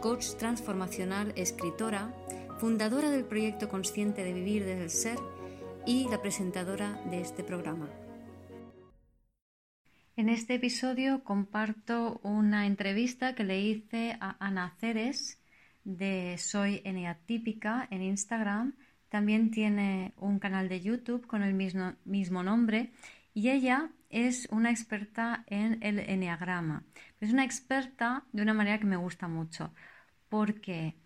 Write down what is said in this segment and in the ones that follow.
coach transformacional, escritora, fundadora del proyecto Consciente de Vivir desde el Ser y la presentadora de este programa. En este episodio comparto una entrevista que le hice a Ana Ceres de Soy Eneatípica en Instagram. También tiene un canal de YouTube con el mismo, mismo nombre y ella es una experta en el eneagrama. Es una experta de una manera que me gusta mucho, porque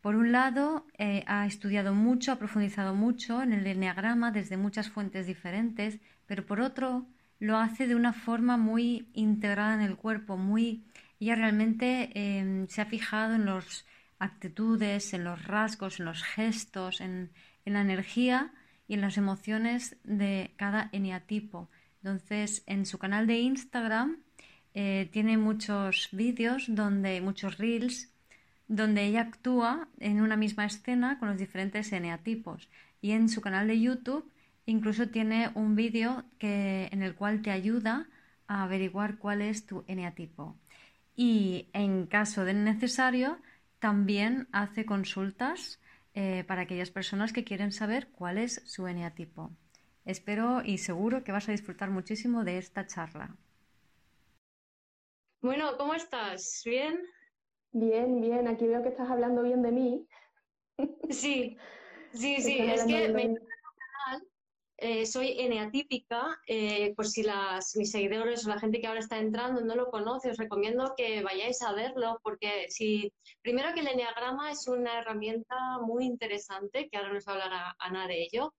por un lado eh, ha estudiado mucho, ha profundizado mucho en el eneagrama desde muchas fuentes diferentes, pero por otro lo hace de una forma muy integrada en el cuerpo, muy ella realmente em, se ha fijado en las actitudes, en los rasgos, en los gestos, en la energía y en las emociones de cada eneatipo. Entonces, en su canal de Instagram eh, tiene muchos vídeos donde, muchos reels, donde ella actúa en una misma escena con los diferentes eneatipos. Y en su canal de YouTube incluso tiene un vídeo que, en el cual te ayuda a averiguar cuál es tu eneatipo. Y en caso de necesario, también hace consultas eh, para aquellas personas que quieren saber cuál es su eneatipo. Espero y seguro que vas a disfrutar muchísimo de esta charla. Bueno, ¿cómo estás? ¿Bien? Bien, bien. Aquí veo que estás hablando bien de mí. Sí, sí, sí. Es que me canal. Eh, soy eneatípica. Eh, por si las, mis seguidores o la gente que ahora está entrando no lo conoce, os recomiendo que vayáis a verlo porque si primero que el eneagrama es una herramienta muy interesante, que ahora nos hablará Ana de ello.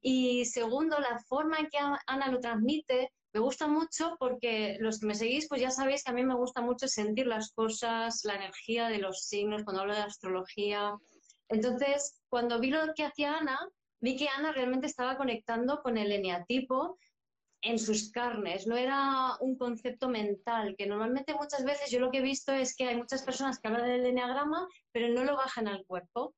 Y segundo, la forma en que Ana lo transmite me gusta mucho porque los que me seguís, pues ya sabéis que a mí me gusta mucho sentir las cosas, la energía de los signos, cuando hablo de astrología. Entonces, cuando vi lo que hacía Ana, vi que Ana realmente estaba conectando con el eneatipo en sus carnes, no era un concepto mental, que normalmente muchas veces yo lo que he visto es que hay muchas personas que hablan del eneagrama, pero no lo bajan al cuerpo.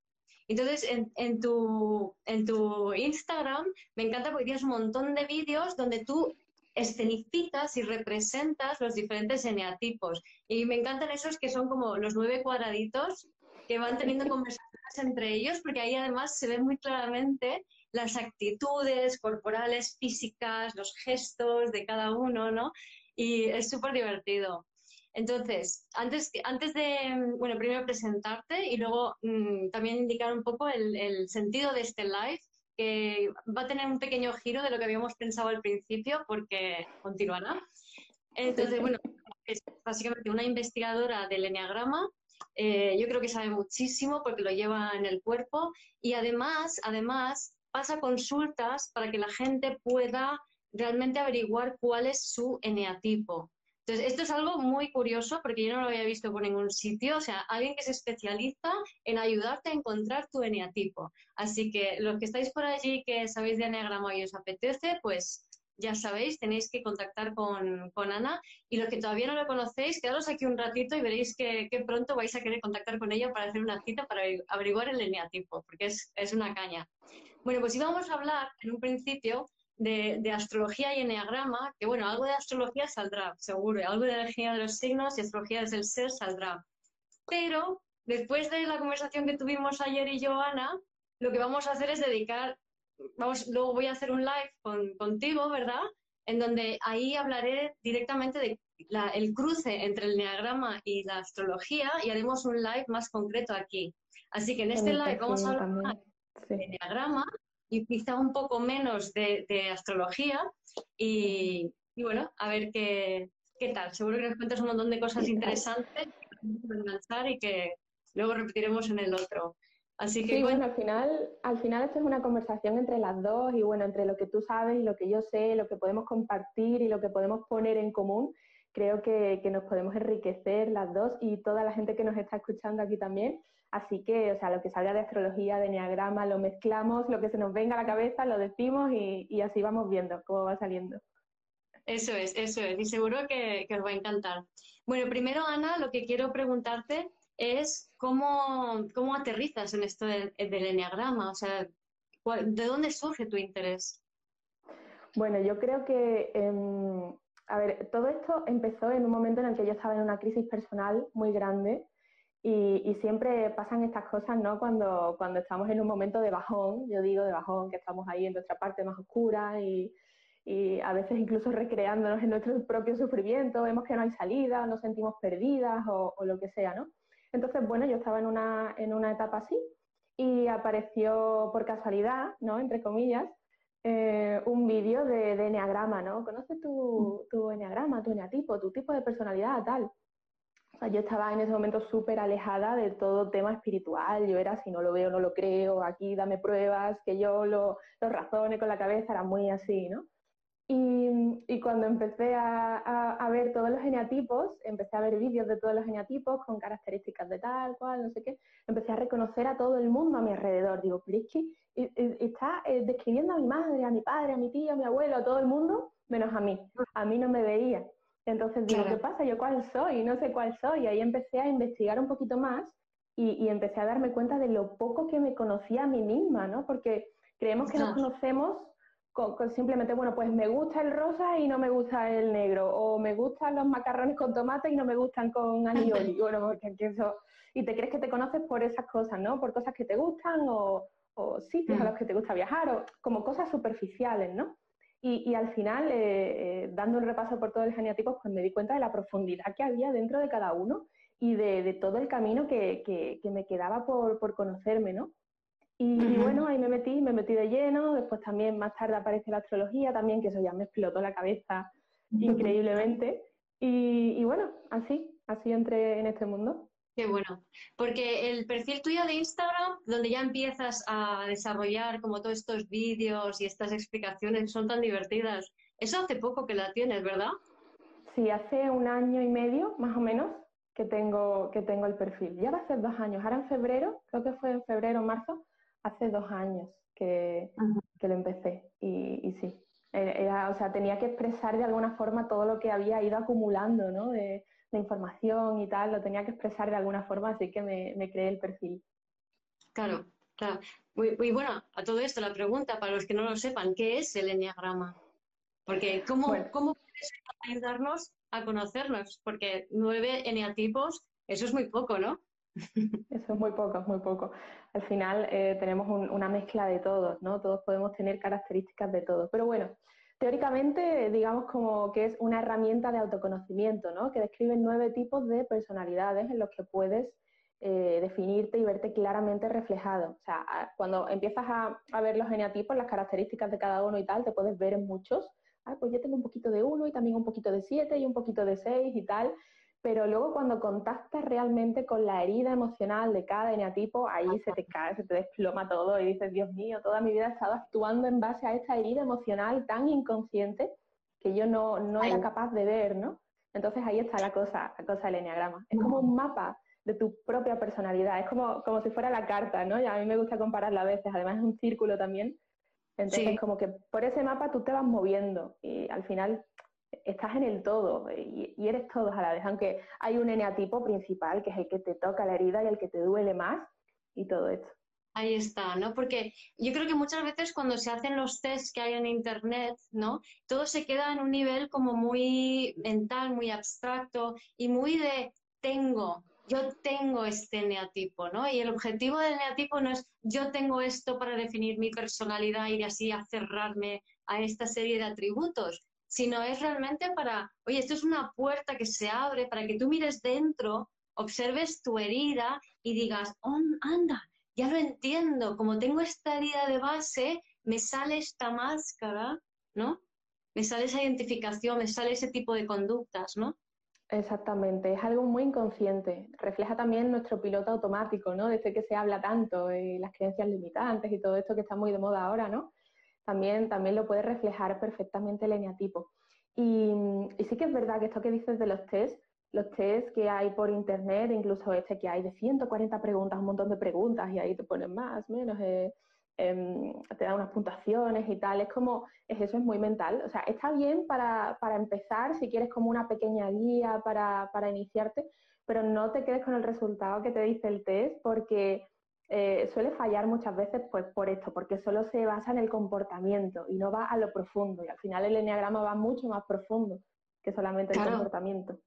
Entonces, en, tu, en tu Instagram me encanta porque tienes un montón de vídeos donde tú escenificas y representas los diferentes eneatipos. Y me encantan esos que son como los nueve cuadraditos que van teniendo conversaciones entre ellos, porque ahí además se ven muy claramente las actitudes corporales, físicas, los gestos de cada uno, ¿no? Y es súper divertido. Entonces, antes, antes de, bueno, primero presentarte y luego mm, también indicar un poco el, sentido de este live, que va a tener un pequeño giro de lo que habíamos pensado al principio, porque continuará. Entonces, bueno, es básicamente una investigadora del Enneagrama. Eh, yo creo que sabe muchísimo porque lo lleva en el cuerpo y además, además, pasa consultas para que la gente pueda realmente averiguar cuál es su eneatipo. Entonces, esto es algo muy curioso porque yo no lo había visto por ningún sitio. O sea, alguien que se especializa en ayudarte a encontrar tu eneatipo. Así que los que estáis por allí que sabéis de eneagrama y os apetece, pues ya sabéis, tenéis que contactar con, Ana. Y los que todavía no lo conocéis, quedaros aquí un ratito y veréis que, pronto vais a querer contactar con ella para hacer una cita para averiguar el eneatipo, porque es, es una caña. Bueno, pues íbamos a hablar en un principio de, astrología y eneagrama, que bueno, algo de astrología saldrá, seguro, algo de energía de los signos y astrología desde el ser saldrá. Pero después de la conversación que tuvimos ayer y yo, Ana, lo que vamos a hacer es dedicar, vamos, luego voy a hacer un live con, contigo, ¿verdad? En donde ahí hablaré directamente de el cruce entre el eneagrama y la astrología y haremos un live más concreto aquí. Así que en este live vamos a hablar del eneagrama y quizá un poco menos de, astrología. Y, bueno, a ver qué, qué tal. Seguro que nos cuentas un montón de cosas interesantes que y que luego repetiremos en el otro. Así que sí, bueno, al final, al final esto es una conversación entre las dos y bueno, entre lo que tú sabes y lo que yo sé, lo que podemos compartir y lo que podemos poner en común. creo que, que, nos podemos enriquecer las dos y toda la gente que nos está escuchando aquí también. Así que, o sea, lo que salga de astrología, de enneagrama, lo mezclamos, lo que se nos venga a la cabeza, lo decimos y, y así vamos viendo cómo va saliendo. Eso es, eso es, y seguro que, que, os va a encantar. Bueno, primero, Ana, lo que quiero preguntarte es cómo, cómo aterrizas en esto del, del enneagrama, o sea, ¿de dónde surge tu interés? Bueno, yo creo que, eh, a ver, todo esto empezó en un momento en el que yo estaba en una crisis personal muy grande y, siempre pasan estas cosas, ¿no? Cuando, cuando estamos en un momento de bajón, yo digo de bajón, que estamos ahí en nuestra parte más oscura y, a veces incluso recreándonos en nuestro propio sufrimiento, vemos que no hay salida, nos sentimos perdidas o, o lo que sea, ¿no? Entonces, bueno, yo estaba en una, en una etapa así y apareció por casualidad, ¿no? Entre comillas, eh, un vídeo de, de Enneagrama, ¿no? ¿Conoces tu, tu Enneagrama, tu Enneatipo, tu tipo de personalidad, tal? O sea, yo estaba en ese momento súper alejada de todo tema espiritual. Yo era, si no lo veo, no lo creo, aquí dame pruebas, que yo lo, lo razone con la cabeza, era muy así, ¿no? Y, y cuando empecé a, a, a, ver todos los eneatipos, empecé a ver vídeos de todos los eneatipos con características de tal, cual, no sé qué, empecé a reconocer a todo el mundo a mi alrededor. Digo, pero está eh, describiendo a mi madre, a mi padre, a mi tío, a mi abuelo, a todo el mundo, menos a mí. A mí no me veía. Entonces digo, claro. ¿qué pasa? ¿Yo cuál soy? No sé cuál soy. Y ahí empecé a investigar un poquito más y, y, empecé a darme cuenta de lo poco que me conocía a mí misma, ¿no? Porque creemos que nos conocemos con, con, simplemente, bueno, pues me gusta el rosa y no me gusta el negro, o me gustan los macarrones con tomate y no me gustan con alioli, bueno, porque eso, y te crees que te conoces por esas cosas, ¿no? Por cosas que te gustan o, o sitios mm. a los que te gusta viajar, o como cosas superficiales, ¿no? Y, y al final, eh, eh, dando un repaso por todos los geneatipos, pues me di cuenta de la profundidad que había dentro de cada uno y de, de todo el camino que, que, que me quedaba por, por conocerme, ¿no? Y, uh -huh. y, bueno, ahí me metí, me metí de lleno, después también más tarde aparece la astrología también, que eso ya me explotó la cabeza uh -huh. increíblemente. Y, y, bueno, así, así entré en este mundo. Qué bueno, porque el perfil tuyo de Instagram, donde ya empiezas a desarrollar como todos estos vídeos y estas explicaciones son tan divertidas, eso hace poco que la tienes, ¿verdad? Sí, hace un año y medio, más o menos, que tengo, que tengo el perfil. Ya va a ser dos años, ahora en febrero, creo que fue en febrero o marzo, hace dos años que, que lo empecé y, y sí, era, o sea, tenía que expresar de alguna forma todo lo que había ido acumulando, ¿no? De, de información y tal, lo tenía que expresar de alguna forma, así que me, me creé el perfil. Claro, claro. Muy, muy, bueno, a todo esto la pregunta, para los que no lo sepan, ¿qué es el enneagrama? Porque ¿cómo, bueno. ¿cómo puedes ayudarnos a conocernos? Porque nueve eneatipos, eso es muy poco, ¿no? Eso es muy poco, es muy poco. Al final eh, tenemos un, una mezcla de todos, ¿no? Todos podemos tener características de todos. Pero bueno, teóricamente digamos como que es una herramienta de autoconocimiento, ¿no? Que describe nueve tipos de personalidades en los que puedes eh, definirte y verte claramente reflejado. O sea, cuando empiezas a, a, ver los geneatipos, las características de cada uno y tal, te puedes ver en muchos. Ah, pues yo tengo un poquito de uno y también un poquito de siete y un poquito de seis y tal pero luego cuando contactas realmente con la herida emocional de cada eneatipo, ahí se te cae, se te desploma todo y dices, Dios mío, toda mi vida he estado actuando en base a esta herida emocional tan inconsciente que yo no, no era capaz de ver, ¿no? Entonces ahí está la cosa, la cosa del eneagrama. Es como un mapa de tu propia personalidad, es como, como si fuera la carta, ¿no? Y a mí me gusta compararla a veces, además es un círculo también. Entonces sí. como que por ese mapa tú te vas moviendo y al final estás en el todo y, y, eres todos a la vez, aunque hay un eneatipo principal que es el que te toca la herida y el que te duele más y todo esto. Ahí está, ¿no? Porque yo creo que muchas veces cuando se hacen los tests que hay en Internet, ¿no? Todo se queda en un nivel como muy mental, muy abstracto y muy de tengo, yo tengo este eneatipo, ¿no? Y el objetivo del eneatipo no es yo tengo esto para definir mi personalidad y así aferrarme a esta serie de atributos, sino es realmente para, oye, esto es una puerta que se abre para que tú mires dentro, observes tu herida y digas, oh, anda, ya lo entiendo, como tengo esta herida de base, me sale esta máscara, ¿no? Me sale esa identificación, me sale ese tipo de conductas, ¿no? Exactamente, es algo muy inconsciente. Refleja también nuestro piloto automático, ¿no? Desde que se habla tanto, y las creencias limitantes y todo esto que está muy de moda ahora, ¿no? También, también lo puede reflejar perfectamente el eneatipo. Y, sí que es verdad que esto que dices de los test, los test que hay por internet, incluso este que hay de 140 preguntas, un montón de preguntas, y ahí te ponen más, menos, eh, em, te dan unas puntuaciones y tal, es como, es eso es muy mental. O sea, está bien para, para empezar, si quieres como una pequeña guía para, para iniciarte, pero no te quedes con el resultado que te dice el test, porque eh, suele fallar muchas veces pues, por esto, porque solo se basa en el comportamiento y no va a lo profundo. Y al final el enneagrama va mucho más profundo que solamente el comportamiento.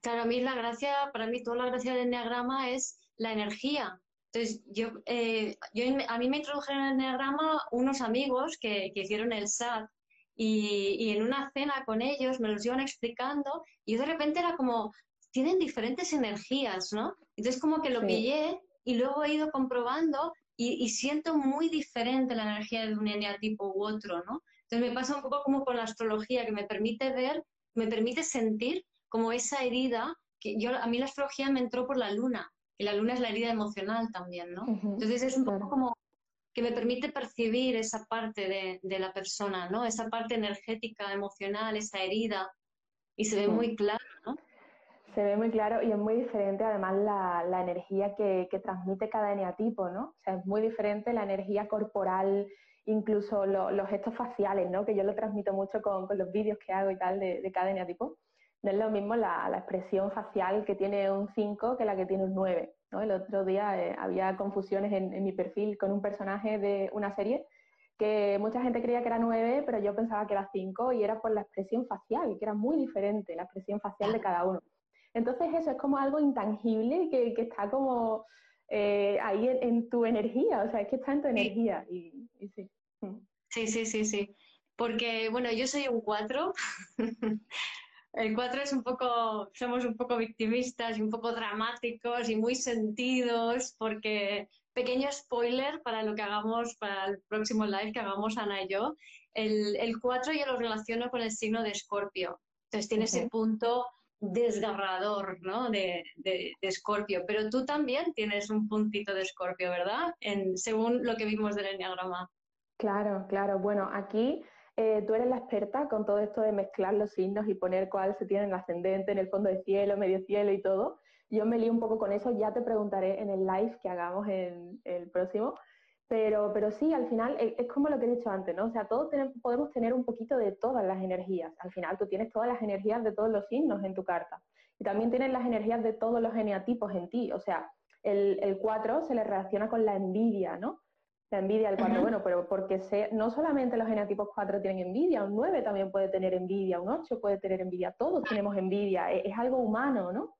Claro, a mí la gracia, para mí toda la gracia del enneagrama es la energía. Entonces, yo, eh, yo a mí me introdujeron en el enneagrama unos amigos que, que hicieron el SAT y, y, en una cena con ellos me los iban explicando y yo de repente era como, tienen diferentes energías, ¿no? Entonces como que lo pillé y luego he ido comprobando y, siento muy diferente la energía de un eneatipo u otro, ¿no? Entonces me pasa un poco como con la astrología, que me permite ver, me permite sentir como esa herida, que yo, a mí la astrología me entró por la luna, y la luna es la herida emocional también, ¿no? Entonces es un poco como que me permite percibir esa parte de, de, la persona, ¿no? Esa parte energética, emocional, esa herida, y se ve muy claro. Se ve muy claro y es muy diferente además la, la energía que, que, transmite cada eneatipo, ¿no? O sea, es muy diferente la energía corporal, incluso los gestos faciales, ¿no? Que yo lo transmito mucho con, con los vídeos que hago y tal de, de, cada eneatipo. No es lo mismo la, la expresión facial que tiene un 5 que la que tiene un 9, ¿no? El otro día eh, había confusiones en, en mi perfil con un personaje de una serie que mucha gente creía que era 9, pero yo pensaba que era 5 y era por la expresión facial, que era muy diferente la expresión facial de cada uno. Entonces eso es como algo intangible que, que está como eh, ahí en, tu energía, o sea, es que está en tu energía y, sí. Mm. Sí, sí, sí, sí. Porque, bueno, yo soy un 4. El 4 es un poco, somos un poco victimistas y un poco dramáticos y muy sentidos, porque, pequeño spoiler para lo que hagamos, para el próximo live que hagamos Ana y yo, el, el 4 yo lo relaciono con el signo de Escorpio. Entonces tiene ese punto desgarrador, ¿no? De, de, Escorpio. Pero tú también tienes un puntito de Escorpio, ¿verdad? En, según lo que vimos del Enneagrama. Claro, claro. Bueno, aquí eh, tú eres la experta con todo esto de mezclar los signos y poner cuál se tiene en ascendente, en el fondo de cielo, medio cielo y todo. Yo me lío un poco con eso, ya te preguntaré en el live que hagamos en el próximo. Pero, pero sí, al final es, como lo que he dicho antes, ¿no? O sea, todos podemos tener un poquito de todas las energías. Al final tú tienes todas las energías de todos los signos en tu carta. Y también tienes las energías de todos los eneatipos en ti. O sea, el, el 4 se le relaciona con la envidia, ¿no? La envidia del 4, bueno, pero porque se, no solamente los eneatipos 4 tienen envidia, un 9 también puede tener envidia, un 8 puede tener envidia, todos tenemos envidia, es, es algo humano, ¿no?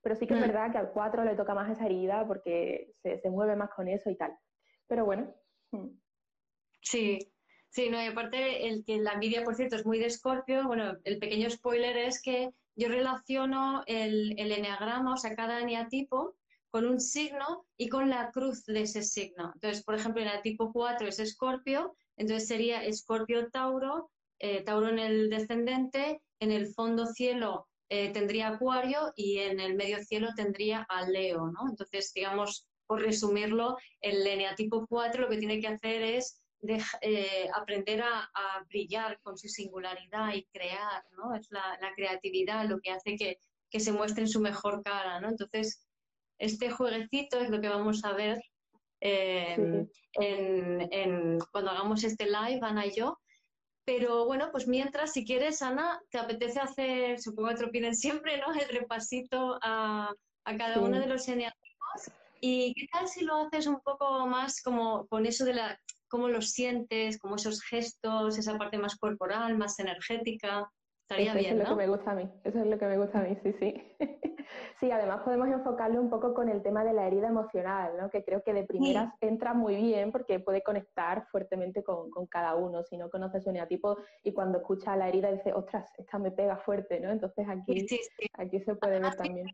Pero sí que es mm. verdad que al 4 le toca más esa herida porque se, se mueve más con eso y tal. Pero bueno. Mm. Sí, sí, no, y aparte el que la envidia, por cierto, es muy de Escorpio. Bueno, el pequeño spoiler es que yo relaciono el, el eneagrama, o sea, cada eneatipo, con un signo y con la cruz de ese signo. Entonces, por ejemplo, el eneatipo 4 es Escorpio, entonces sería Escorpio-Tauro, eh, Tauro en el descendente, en el fondo cielo eh, tendría Acuario y en el medio cielo tendría a Leo, ¿no? Entonces, digamos, por resumirlo, el eneatipo 4 lo que tiene que hacer es eh, aprender a, brillar con su singularidad y crear, ¿no? Es la, creatividad lo que hace que, se muestre en su mejor cara, ¿no? Entonces, este jueguecito es lo que vamos a ver em, en, cuando hagamos este live, Ana y yo. Pero bueno, pues mientras, si quieres, Ana, te apetece hacer, supongo que te lo piden siempre, ¿no? El repasito a, cada uno de los eneatipos ¿Y qué tal si lo haces un poco más como con eso de la, cómo lo sientes, como esos gestos, esa parte más corporal, más energética? Estaría eso bien, es lo que me gusta a mí, eso es lo que me gusta a mí, sí, sí. sí, además podemos enfocarlo un poco con el tema de la herida emocional, ¿no? que creo que de primeras entra muy bien porque puede conectar fuertemente con, con cada uno. Si no conoces un eneatipo y cuando escucha la herida dice, ostras, esta me pega fuerte, ¿no? Entonces aquí, aquí se puede ver también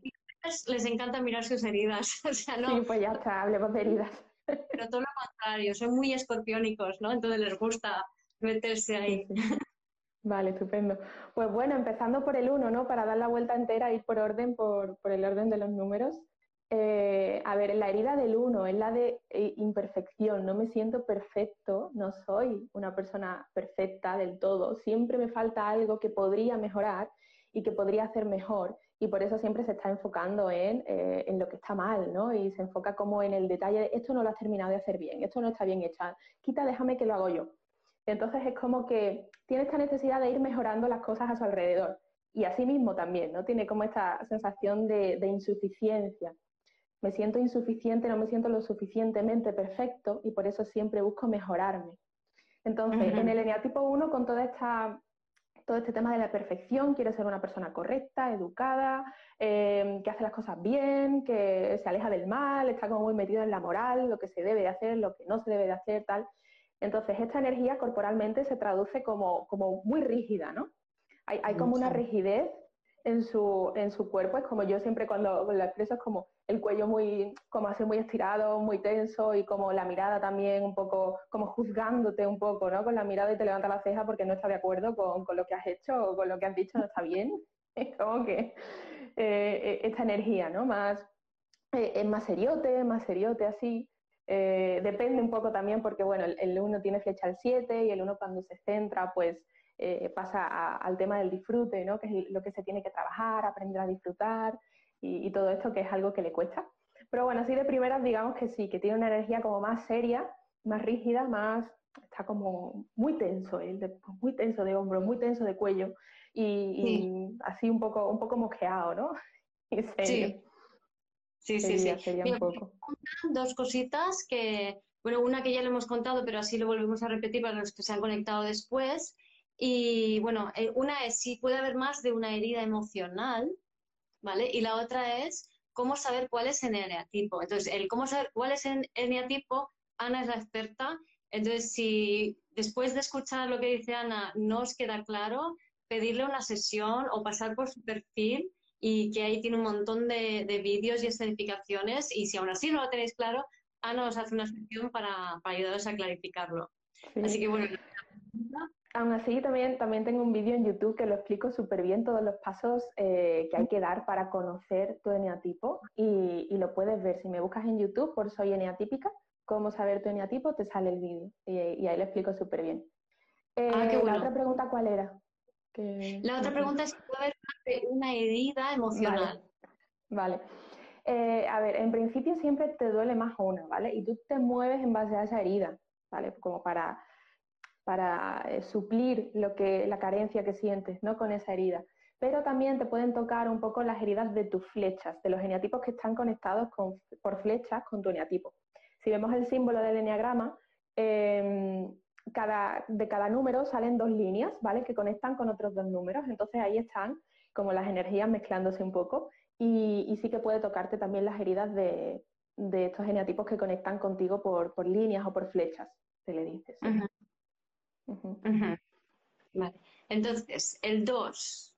les encanta mirar sus heridas. O sea, no, sí, pues ya está, hablemos de heridas. Pero todo lo contrario, son muy escorpiónicos, ¿no? Entonces les gusta meterse ahí. Vale, estupendo. Pues bueno, empezando por el 1, ¿no? Para dar la vuelta entera, ir por orden, por, por el orden de los números. Eh, a ver, la herida del uno es la de eh, imperfección. No me siento perfecto, no soy una persona perfecta del todo. Siempre me falta algo que podría mejorar y que podría hacer mejor. Y por eso siempre se está enfocando en, eh, en lo que está mal, ¿no? Y se enfoca como en el detalle de esto no lo has terminado de hacer bien, esto no está bien hecho, quita, déjame que lo hago yo. Entonces es como que tiene esta necesidad de ir mejorando las cosas a su alrededor. Y así mismo también, ¿no? Tiene como esta sensación de, de insuficiencia me siento insuficiente, no me siento lo suficientemente perfecto y por eso siempre busco mejorarme. Entonces, en el eneatipo 1, con toda esta, todo este tema de la perfección, quiere ser una persona correcta, educada, em, que hace las cosas bien, que se aleja del mal, está como muy metido en la moral, lo que se debe de hacer, lo que no se debe de hacer, tal. Entonces, esta energía corporalmente se traduce como, como muy rígida, ¿no? Hay, hay como una rigidez en su, en su cuerpo. Es como yo siempre cuando la expreso es como el cuello muy, como así muy estirado, muy tenso y como la mirada también un poco, como juzgándote un poco, ¿no? Con la mirada y te levanta la ceja porque no está de acuerdo con, con lo que has hecho o con lo que has dicho no está bien. Es como que eh, esta energía, ¿no? Más, eh, es más seriote, más seriote así. Eh, depende un poco también porque, bueno, el, el uno tiene flecha al 7 y el uno cuando se centra, pues eh, pasa al tema del disfrute, ¿no? que es lo que se tiene que trabajar, aprender a disfrutar y, todo esto que es algo que le cuesta. Pero bueno, así de primeras digamos que sí, que tiene una energía como más seria, más rígida, más, está como muy tenso, muy tenso de hombro, muy tenso de cuello y, así un poco, un poco mojeado, ¿no? sí. Sí, sí, sí. un poco. Dos cositas que, bueno, una que ya lo hemos contado, pero así lo volvemos a repetir para los que se han conectado después, y bueno, eh, una es si puede haber más de una herida emocional, ¿vale? Y la otra es cómo saber cuál es el eneatipo. Entonces, el cómo saber cuál es el eneatipo, Ana es la experta. Entonces, si después de escuchar lo que dice Ana no os queda claro, pedirle una sesión o pasar por su perfil y que ahí tiene un montón de, vídeos y escenificaciones y si aún así no lo tenéis claro, Ana os hace una sesión para, ayudaros a clarificarlo. Así que bueno, Aún así, también, también tengo un vídeo en YouTube que lo explico súper bien, todos los pasos eh, que hay que dar para conocer tu eneatipo y, lo puedes ver. Si me buscas en YouTube por Soy Eneatípica, cómo saber tu eneatipo, te sale el vídeo y, ahí lo explico súper bien. ah, qué eh, La otra pregunta, ¿cuál era? La otra pregunta es si puede haber una herida emocional. Vale. Eh, a ver, en principio siempre te duele más una, ¿vale? Y tú te mueves en base a esa herida, ¿vale? Como para para eh, suplir lo que, la carencia que sientes ¿no? con esa herida. Pero también te pueden tocar un poco las heridas de tus flechas, de los eneatipos que están conectados con, por flechas con tu eneatipo. Si vemos el símbolo del eneagrama, em, cada, de cada número salen dos líneas, ¿vale? Que conectan con otros dos números. Entonces ahí están como las energías mezclándose un poco y, sí que puede tocarte también las heridas de, estos eneatipos que conectan contigo por, líneas o por flechas, se le Vale. Entonces, el 2.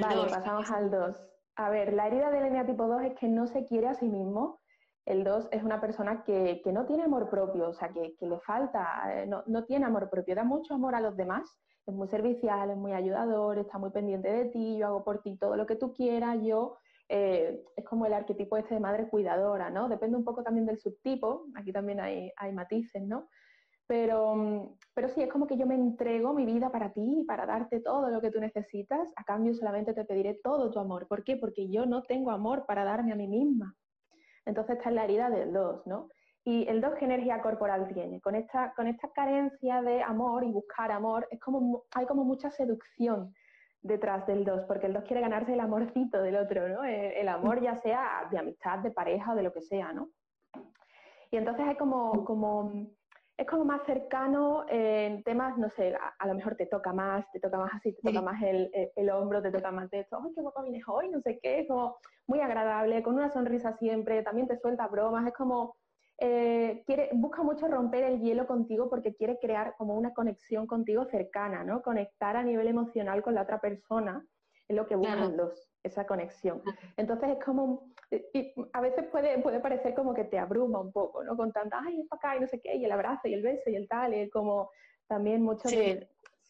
vale, pasamos al 2. A ver, la herida del tipo 2 es que no se quiere a sí mismo. El 2 es una persona que, no tiene amor propio, o sea, que, le falta, eh, no, tiene amor propio, da mucho amor a los demás, es muy servicial, es muy ayudador, está muy pendiente de ti, yo hago por ti todo lo que tú quieras, yo eh, es como el arquetipo este de madre cuidadora, ¿no? Depende un poco también del subtipo, aquí también hay, hay matices, ¿no? Pero, mm, pero sí, es como que yo me entrego mi vida para ti, para darte todo lo que tú necesitas, a cambio solamente te pediré todo tu amor. ¿Por qué? Porque yo no tengo amor para darme a mí misma. Entonces está en la herida del 2, ¿no? Y el 2, ¿qué energía corporal tiene? Con esta, con esta carencia de amor y buscar amor, es como, hay como mucha seducción detrás del 2, porque el 2 quiere ganarse el amorcito del otro, ¿no? El, el, amor ya sea de amistad, de pareja o de lo que sea, ¿no? Y entonces hay como, como es como más cercano en temas, no sé, a, lo mejor te toca más, te toca más así, te toca más el, el, hombro, te toca más de esto, ¡ay, qué guapa vienes hoy! No sé qué, es como muy agradable, con una sonrisa siempre, también te suelta bromas, es como, eh, quiere, busca mucho romper el hielo contigo porque quiere crear como una conexión contigo cercana, ¿no? Conectar a nivel emocional con la otra persona, es lo que buscan los, esa conexión. Entonces es como, y a veces puede, puede parecer como que te abruma un poco, ¿no? Con tanta, ay, es para acá y no sé qué, y el abrazo y el beso y el tal, y como también mucho sí.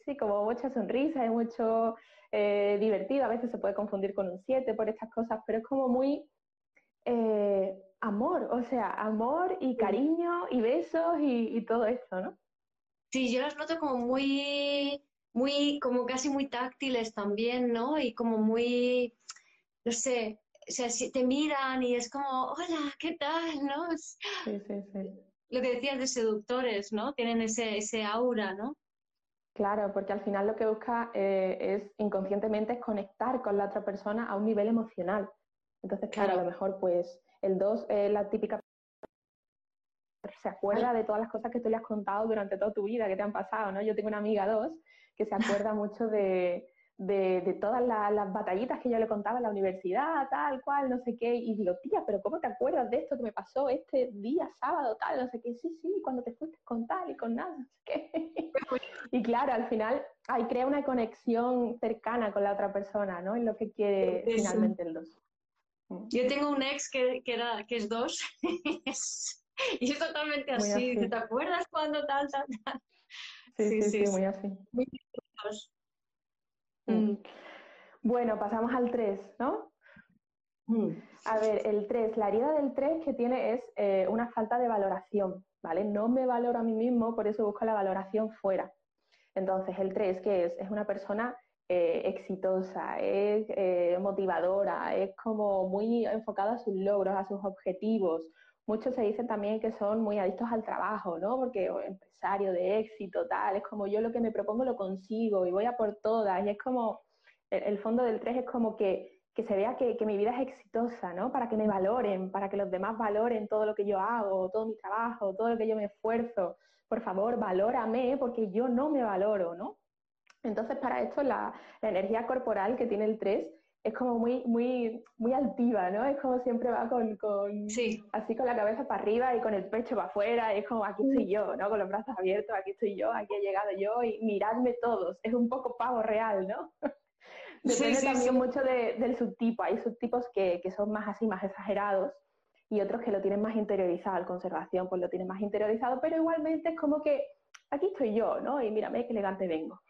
sí, como mucha sonrisa y mucho eh, divertido, a veces se puede confundir con un 7 por estas cosas, pero es como muy, eh, amor, o sea, amor y cariño y besos y, todo esto, ¿no? Sí, yo las noto como muy, muy, como casi muy táctiles también, ¿no? Y como muy, no sé, o sea, si te miran y es como, hola, ¿qué tal? ¿no? Sí, sí, sí. Lo que decías de seductores, ¿no? Tienen ese, ese aura, ¿no? Claro, porque al final lo que busca eh, es inconscientemente es conectar con la otra persona a un nivel emocional. Entonces, claro, a lo mejor pues el 2 es la típica se acuerda de todas las cosas que tú le has contado durante toda tu vida, que te han pasado, ¿no? Yo tengo una amiga 2 que se acuerda mucho de, de, todas las batallitas que yo le contaba en la universidad, tal cual, no sé qué, y digo, tía, pero ¿cómo te acuerdas de esto que me pasó este día sábado, tal, no sé qué? Sí, sí, cuando te fuiste con tal y con nada, no sé qué. y claro, al final ahí crea una conexión cercana con la otra persona, ¿no? En lo que quiere finalmente el dos. Mm. Yo tengo un ex que, que, era, que es dos, y es totalmente así. ¿te acuerdas cuando tal, tal, tal? Sí, sí, sí, muy así. Muy Mm. Mm. Bueno, pasamos al 3, ¿no? Mm. A ver, el 3, la herida del 3 que tiene es eh, una falta de valoración, ¿vale? No me valoro a mí mismo, por eso busco la valoración fuera. Entonces, el 3, ¿qué es? Es una persona eh, exitosa, es eh, motivadora, es como muy enfocada a sus logros, a sus objetivos. Muchos se dicen también que son muy adictos al trabajo, ¿no? Porque empresario de éxito, tal, es como yo lo que me propongo lo consigo y voy a por todas. Y es como, el, fondo del 3 es como que, se vea que, mi vida es exitosa, ¿no? Para que me valoren, para que los demás valoren todo lo que yo hago, todo mi trabajo, todo lo que yo me esfuerzo. Por favor, valórame porque yo no me valoro, ¿no? Entonces, para esto, la, la energía corporal que tiene el 3 es como muy, muy, muy altiva, ¿no? Es como siempre va con, con así con la cabeza para arriba y con el pecho para afuera, es como aquí estoy yo, ¿no? Con los brazos abiertos, aquí estoy yo, aquí he llegado yo y miradme todos, es un poco pavo real, ¿no? Depende también mucho del subtipo, hay subtipos que, que son más así, más exagerados y otros que lo tienen más interiorizado, el conservación pues lo tienen más interiorizado, pero igualmente es como que aquí estoy yo, ¿no? Y mírame qué elegante vengo.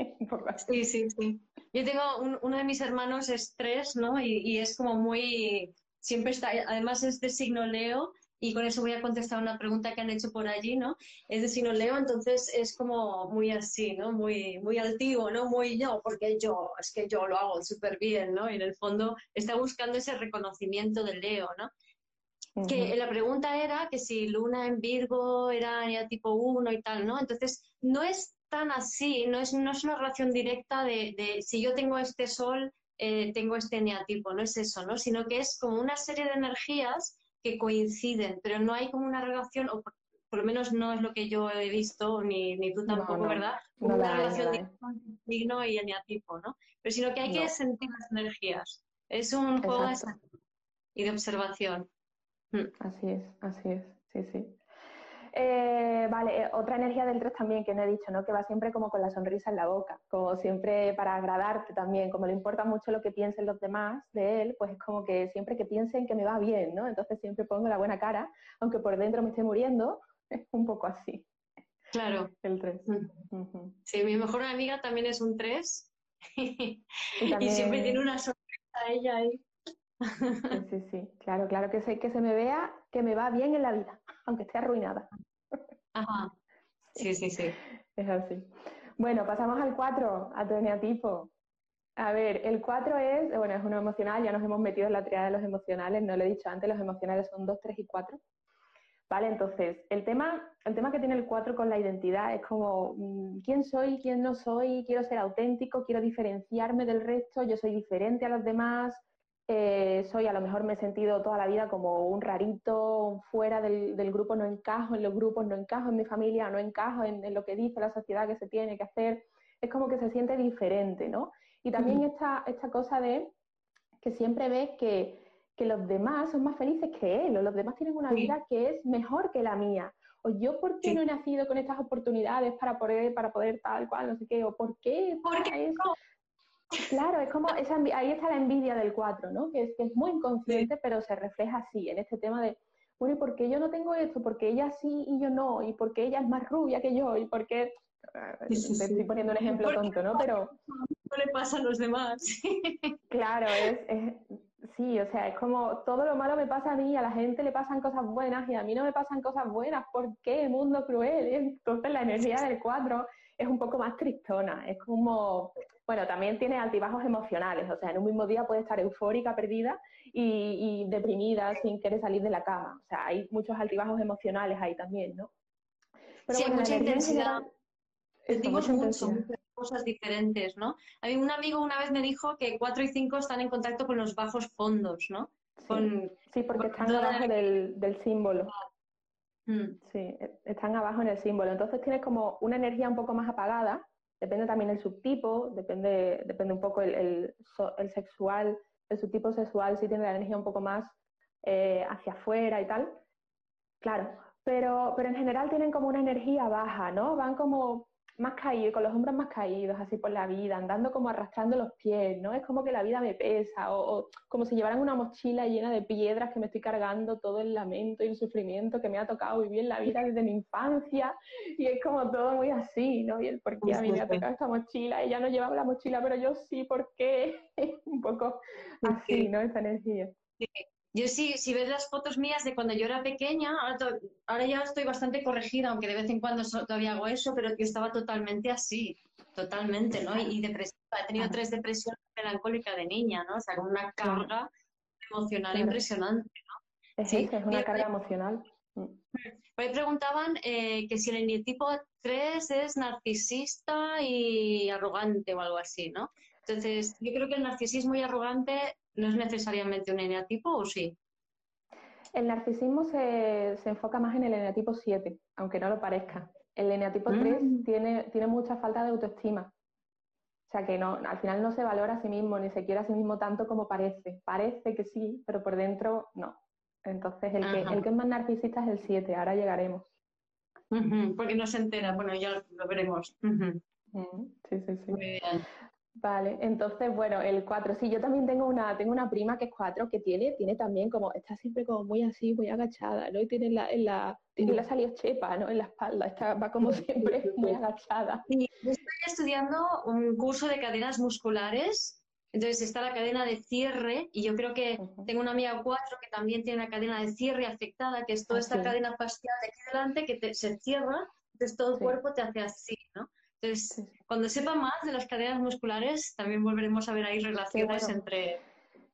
Sí, sí, sí. Yo tengo uno de mis hermanos es tres, ¿no? Y, es como muy, siempre está, además es de signo Leo y con eso voy a contestar una pregunta que han hecho por allí, ¿no? Es de signo Leo, entonces es como muy así, ¿no? Muy, muy altivo, ¿no? Muy yo, porque yo, es que yo lo hago súper bien, ¿no? Y en el fondo está buscando ese reconocimiento del Leo, ¿no? Que la pregunta era que si Luna en Virgo era ya tipo 1 y tal, ¿no? Entonces, no es tan así, no es, no es una relación directa de, de si yo tengo este sol, eh, tengo este neatipo, no es eso, ¿no? Sino que es como una serie de energías que coinciden, pero no hay como una relación, o por, lo menos no es lo que yo he visto, ni, ni tú tampoco, ¿verdad? una relación directa entre el signo y el neatipo, ¿no? Pero sino que hay que sentir las energías. Es un juego y de observación. Mm. Así es, así es, sí, sí. Eh, vale, eh, otra energía del 3 también que no he dicho, ¿no? Que va siempre como con la sonrisa en la boca, como siempre para agradarte también, como le importa mucho lo que piensen los demás de él, pues es como que siempre que piensen que me va bien, ¿no? Entonces siempre pongo la buena cara, aunque por dentro me esté muriendo, es un poco así. Claro. El 3. Sí, mi mejor amiga también es un 3 y, siempre tiene una sonrisa ella ahí. Sí, sí, sí, claro, claro que sé que se me vea que me va bien en la vida aunque esté arruinada. Ajá. Sí, sí, sí. Es así. Bueno, pasamos al 4, a tu eneatipo. A ver, el 4 es, bueno, es uno emocional, ya nos hemos metido en la triada de los emocionales, no lo he dicho antes, los emocionales son 2, 3 y 4. Vale, entonces, el tema, el tema que tiene el 4 con la identidad es como, mm, ¿quién soy? ¿Quién no soy? Quiero ser auténtico, quiero diferenciarme del resto, yo soy diferente a los demás, eh, soy, a lo mejor me he sentido toda la vida como un rarito, fuera del, grupo, no encajo en los grupos, no encajo en mi familia, no encajo en, lo que dice la sociedad que se tiene que hacer. Es como que se siente diferente, ¿no? Y también esta, esta cosa de que siempre ves que, los demás son más felices que él, o los demás tienen una vida que es mejor que la mía. O yo, ¿por qué no he nacido con estas oportunidades para poder, para poder tal cual, no sé qué? O ¿por qué? Claro, es como, esa, ahí está la envidia del 4, ¿no? Que es, que es muy inconsciente, pero se refleja así, en este tema de, bueno, ¿y por qué yo no tengo esto? ¿Por qué ella sí y yo no? ¿Y por qué ella es más rubia que yo? ¿Y por qué...? estoy poniendo un ejemplo tonto, ¿no? Pero... No le pasa a los demás. claro, es, así, o sea, es como todo lo malo me pasa a mí, a la gente le pasan cosas buenas y a mí no me pasan cosas buenas, ¿por qué? Mundo cruel. Entonces la energía del 4 es un poco más tristona, es como, bueno, también tiene altibajos emocionales, o sea, en un mismo día puede estar eufórica, perdida y, deprimida sin querer salir de la cama, o sea, hay muchos altibajos emocionales ahí también, ¿no? Pero sí, hay mucha intensidad. Sentimos mucho, cosas diferentes, ¿no? A mí un amigo una vez me dijo que 4 y 5 están en contacto con los bajos fondos, ¿no? Sí, porque están abajo del símbolo. Mm. Sí, e, están abajo en el símbolo. Entonces tienes como una energía un poco más apagada, depende también del subtipo, depende, depende un poco el, el, sexual, el subtipo sexual si tiene la energía un poco más eh, hacia afuera y tal. Claro, pero, pero en general tienen como una energía baja, ¿no? Van como más caído, con los hombros más caídos, así por la vida, andando como arrastrando los pies, ¿no? Es como que la vida me pesa, o, como si llevaran una mochila llena de piedras que me estoy cargando todo el lamento y el sufrimiento que me ha tocado vivir en la vida desde mi infancia, y es como todo muy así, ¿no? Y el por qué a mí me ha tocado esta mochila, ella no llevaba la mochila, pero yo sí, ¿por qué? un poco así, ¿no? Esa energía. Yo sí, si ves las fotos mías de cuando yo era pequeña, ahora, ya estoy bastante corregida, aunque de vez en cuando todavía hago eso, pero yo estaba totalmente así, totalmente, ¿no? Y, depresiva. He tenido tres depresiones melancólicas de niña, ¿no? O sea, con una carga emocional impresionante, ¿no? sí, es una carga emocional. Mm. Por ahí preguntaban eh, que si el tipo 3 es narcisista y arrogante o algo así, ¿no? Entonces, yo creo que el narcisismo y arrogante no es necesariamente un eneatipo o sí. El narcisismo se, enfoca más en el eneatipo 7, aunque no lo parezca. El eneatipo 3 mm. tiene, tiene mucha falta de autoestima. O sea que no, al final no se valora a sí mismo, ni se quiere a sí mismo tanto como parece. Parece que sí, pero por dentro no. Entonces el, que, el que, es más narcisista es el 7, ahora llegaremos. porque no se entera, bueno, ya lo veremos. Sí, sí, sí. Muy bien. Vale, entonces, bueno, el 4. Sí, yo también tengo una, tengo una prima que es 4 que tiene, tiene también como, está siempre como muy así, muy agachada, ¿no? Y tiene la, en la, tiene la salida chepa, ¿no? En la espalda, está, va como siempre muy agachada. Sí, yo estoy estudiando un curso de cadenas musculares, entonces está la cadena de cierre, y yo creo que tengo una amiga 4 que también tiene una cadena de cierre afectada, que es toda ah, esta cadena facial de aquí delante que se cierra, entonces todo el cuerpo te hace así, ¿no? Entonces, cuando sepa más de las cadenas musculares, también volveremos a ver ahí relaciones entre...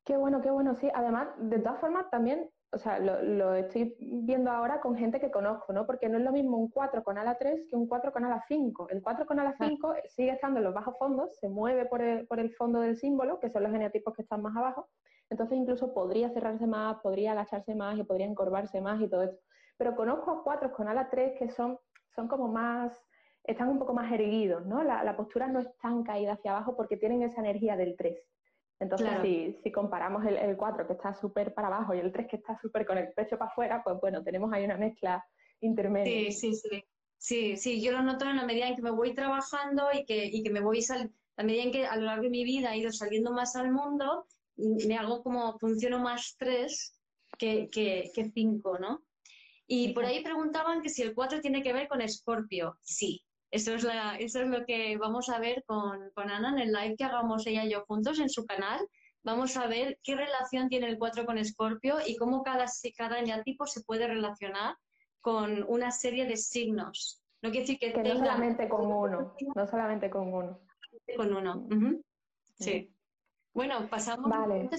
Qué bueno, qué bueno, sí. Además, de todas formas, también, o sea, lo, estoy viendo ahora con gente que conozco, ¿no? Porque no es lo mismo un 4 con ala 3 que un 4 con ala 5. El 4 con ala 5 sigue estando en los bajos fondos, se mueve por el, por el fondo del símbolo, que son los genotipos que están más abajo. Entonces, incluso podría cerrarse más, podría agacharse más y podría encorvarse más y todo eso. Pero conozco a 4 con ala 3 que son, son como más están un poco más erguidos, ¿no? La, postura no es tan caída hacia abajo porque tienen esa energía del 3. Entonces, si, comparamos el, 4 que está súper para abajo y el 3 que está súper con el pecho para afuera, pues bueno, tenemos ahí una mezcla intermedia. Sí, sí, sí. Sí, sí, yo lo noto en la medida en que me voy trabajando y que, y que me voy sal la medida en que a lo largo de mi vida he ido saliendo más al mundo, me hago como funciono más 3 que 5, ¿no? Y por ahí preguntaban que si el 4 tiene que ver con Escorpio. Sí, eso es, la, eso es lo que vamos a ver con, con, Ana en el live que hagamos ella y yo juntos en su canal. Vamos a ver qué relación tiene el 4 con Escorpio y cómo cada, cada tipo se puede relacionar con una serie de signos. No quiere decir que, que no solamente con uno, no solamente con uno. Con uno, sí. Bueno, pasamos vale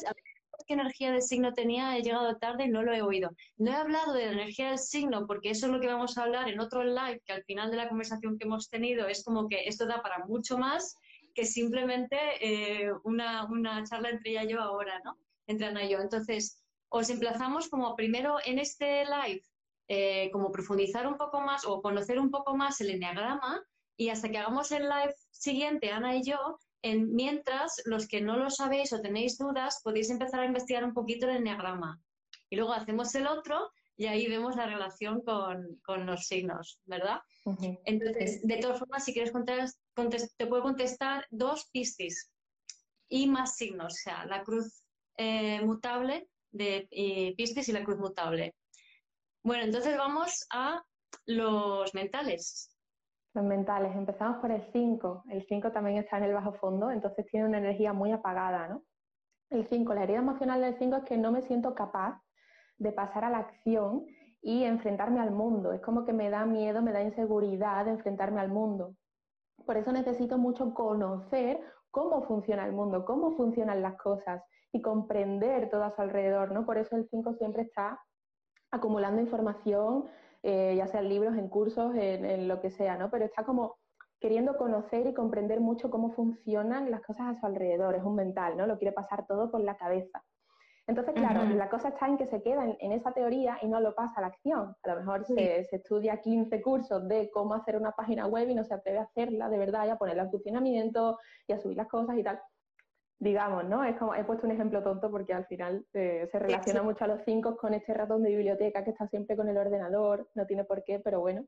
qué energía del signo tenía, he llegado tarde y no lo he oído. No he hablado de la energía del signo porque eso es lo que vamos a hablar en otro live, que al final de la conversación que hemos tenido es como que esto da para mucho más que simplemente eh, una, una, charla entre ella y yo ahora, ¿no? Entre Ana y yo. Entonces, os emplazamos como primero en este live, eh, como profundizar un poco más o conocer un poco más el enneagrama y hasta que hagamos el live siguiente, Ana y yo, mientras, los que no lo sabéis o tenéis dudas, podéis empezar a investigar un poquito el enneagrama. Y luego hacemos el otro y ahí vemos la relación con, los signos, ¿verdad? Entonces, de todas formas, si quieres contestar, te puedo contestar dos pistis y más signos, o sea, la cruz eh, mutable de pistis y la cruz mutable. Bueno, entonces vamos a los mentales mentales. Empezamos por el 5. El 5 también está en el bajo fondo, entonces tiene una energía muy apagada, ¿no? El 5, la herida emocional del 5 es que no me siento capaz de pasar a la acción y enfrentarme al mundo. Es como que me da miedo, me da inseguridad enfrentarme al mundo. Por eso necesito mucho conocer cómo funciona el mundo, cómo funcionan las cosas y comprender todo a su alrededor, ¿no? Por eso el 5 siempre está acumulando información, eh, ya sea en libros, en cursos, en, en, lo que sea, ¿no? Pero está como queriendo conocer y comprender mucho cómo funcionan las cosas a su alrededor, es un mental, ¿no? Lo quiere pasar todo por la cabeza. Entonces, claro, la cosa está en que se queda en, esa teoría y no lo pasa a la acción. A lo mejor se, estudia 15 cursos de cómo hacer una página web y no se atreve a hacerla de verdad y a ponerla en funcionamiento y a subir las cosas y tal. Digamos, ¿no? Es como, he puesto un ejemplo tonto porque al final eh, se relaciona mucho a los cinco con este ratón de biblioteca que está siempre con el ordenador, no tiene por qué, pero bueno.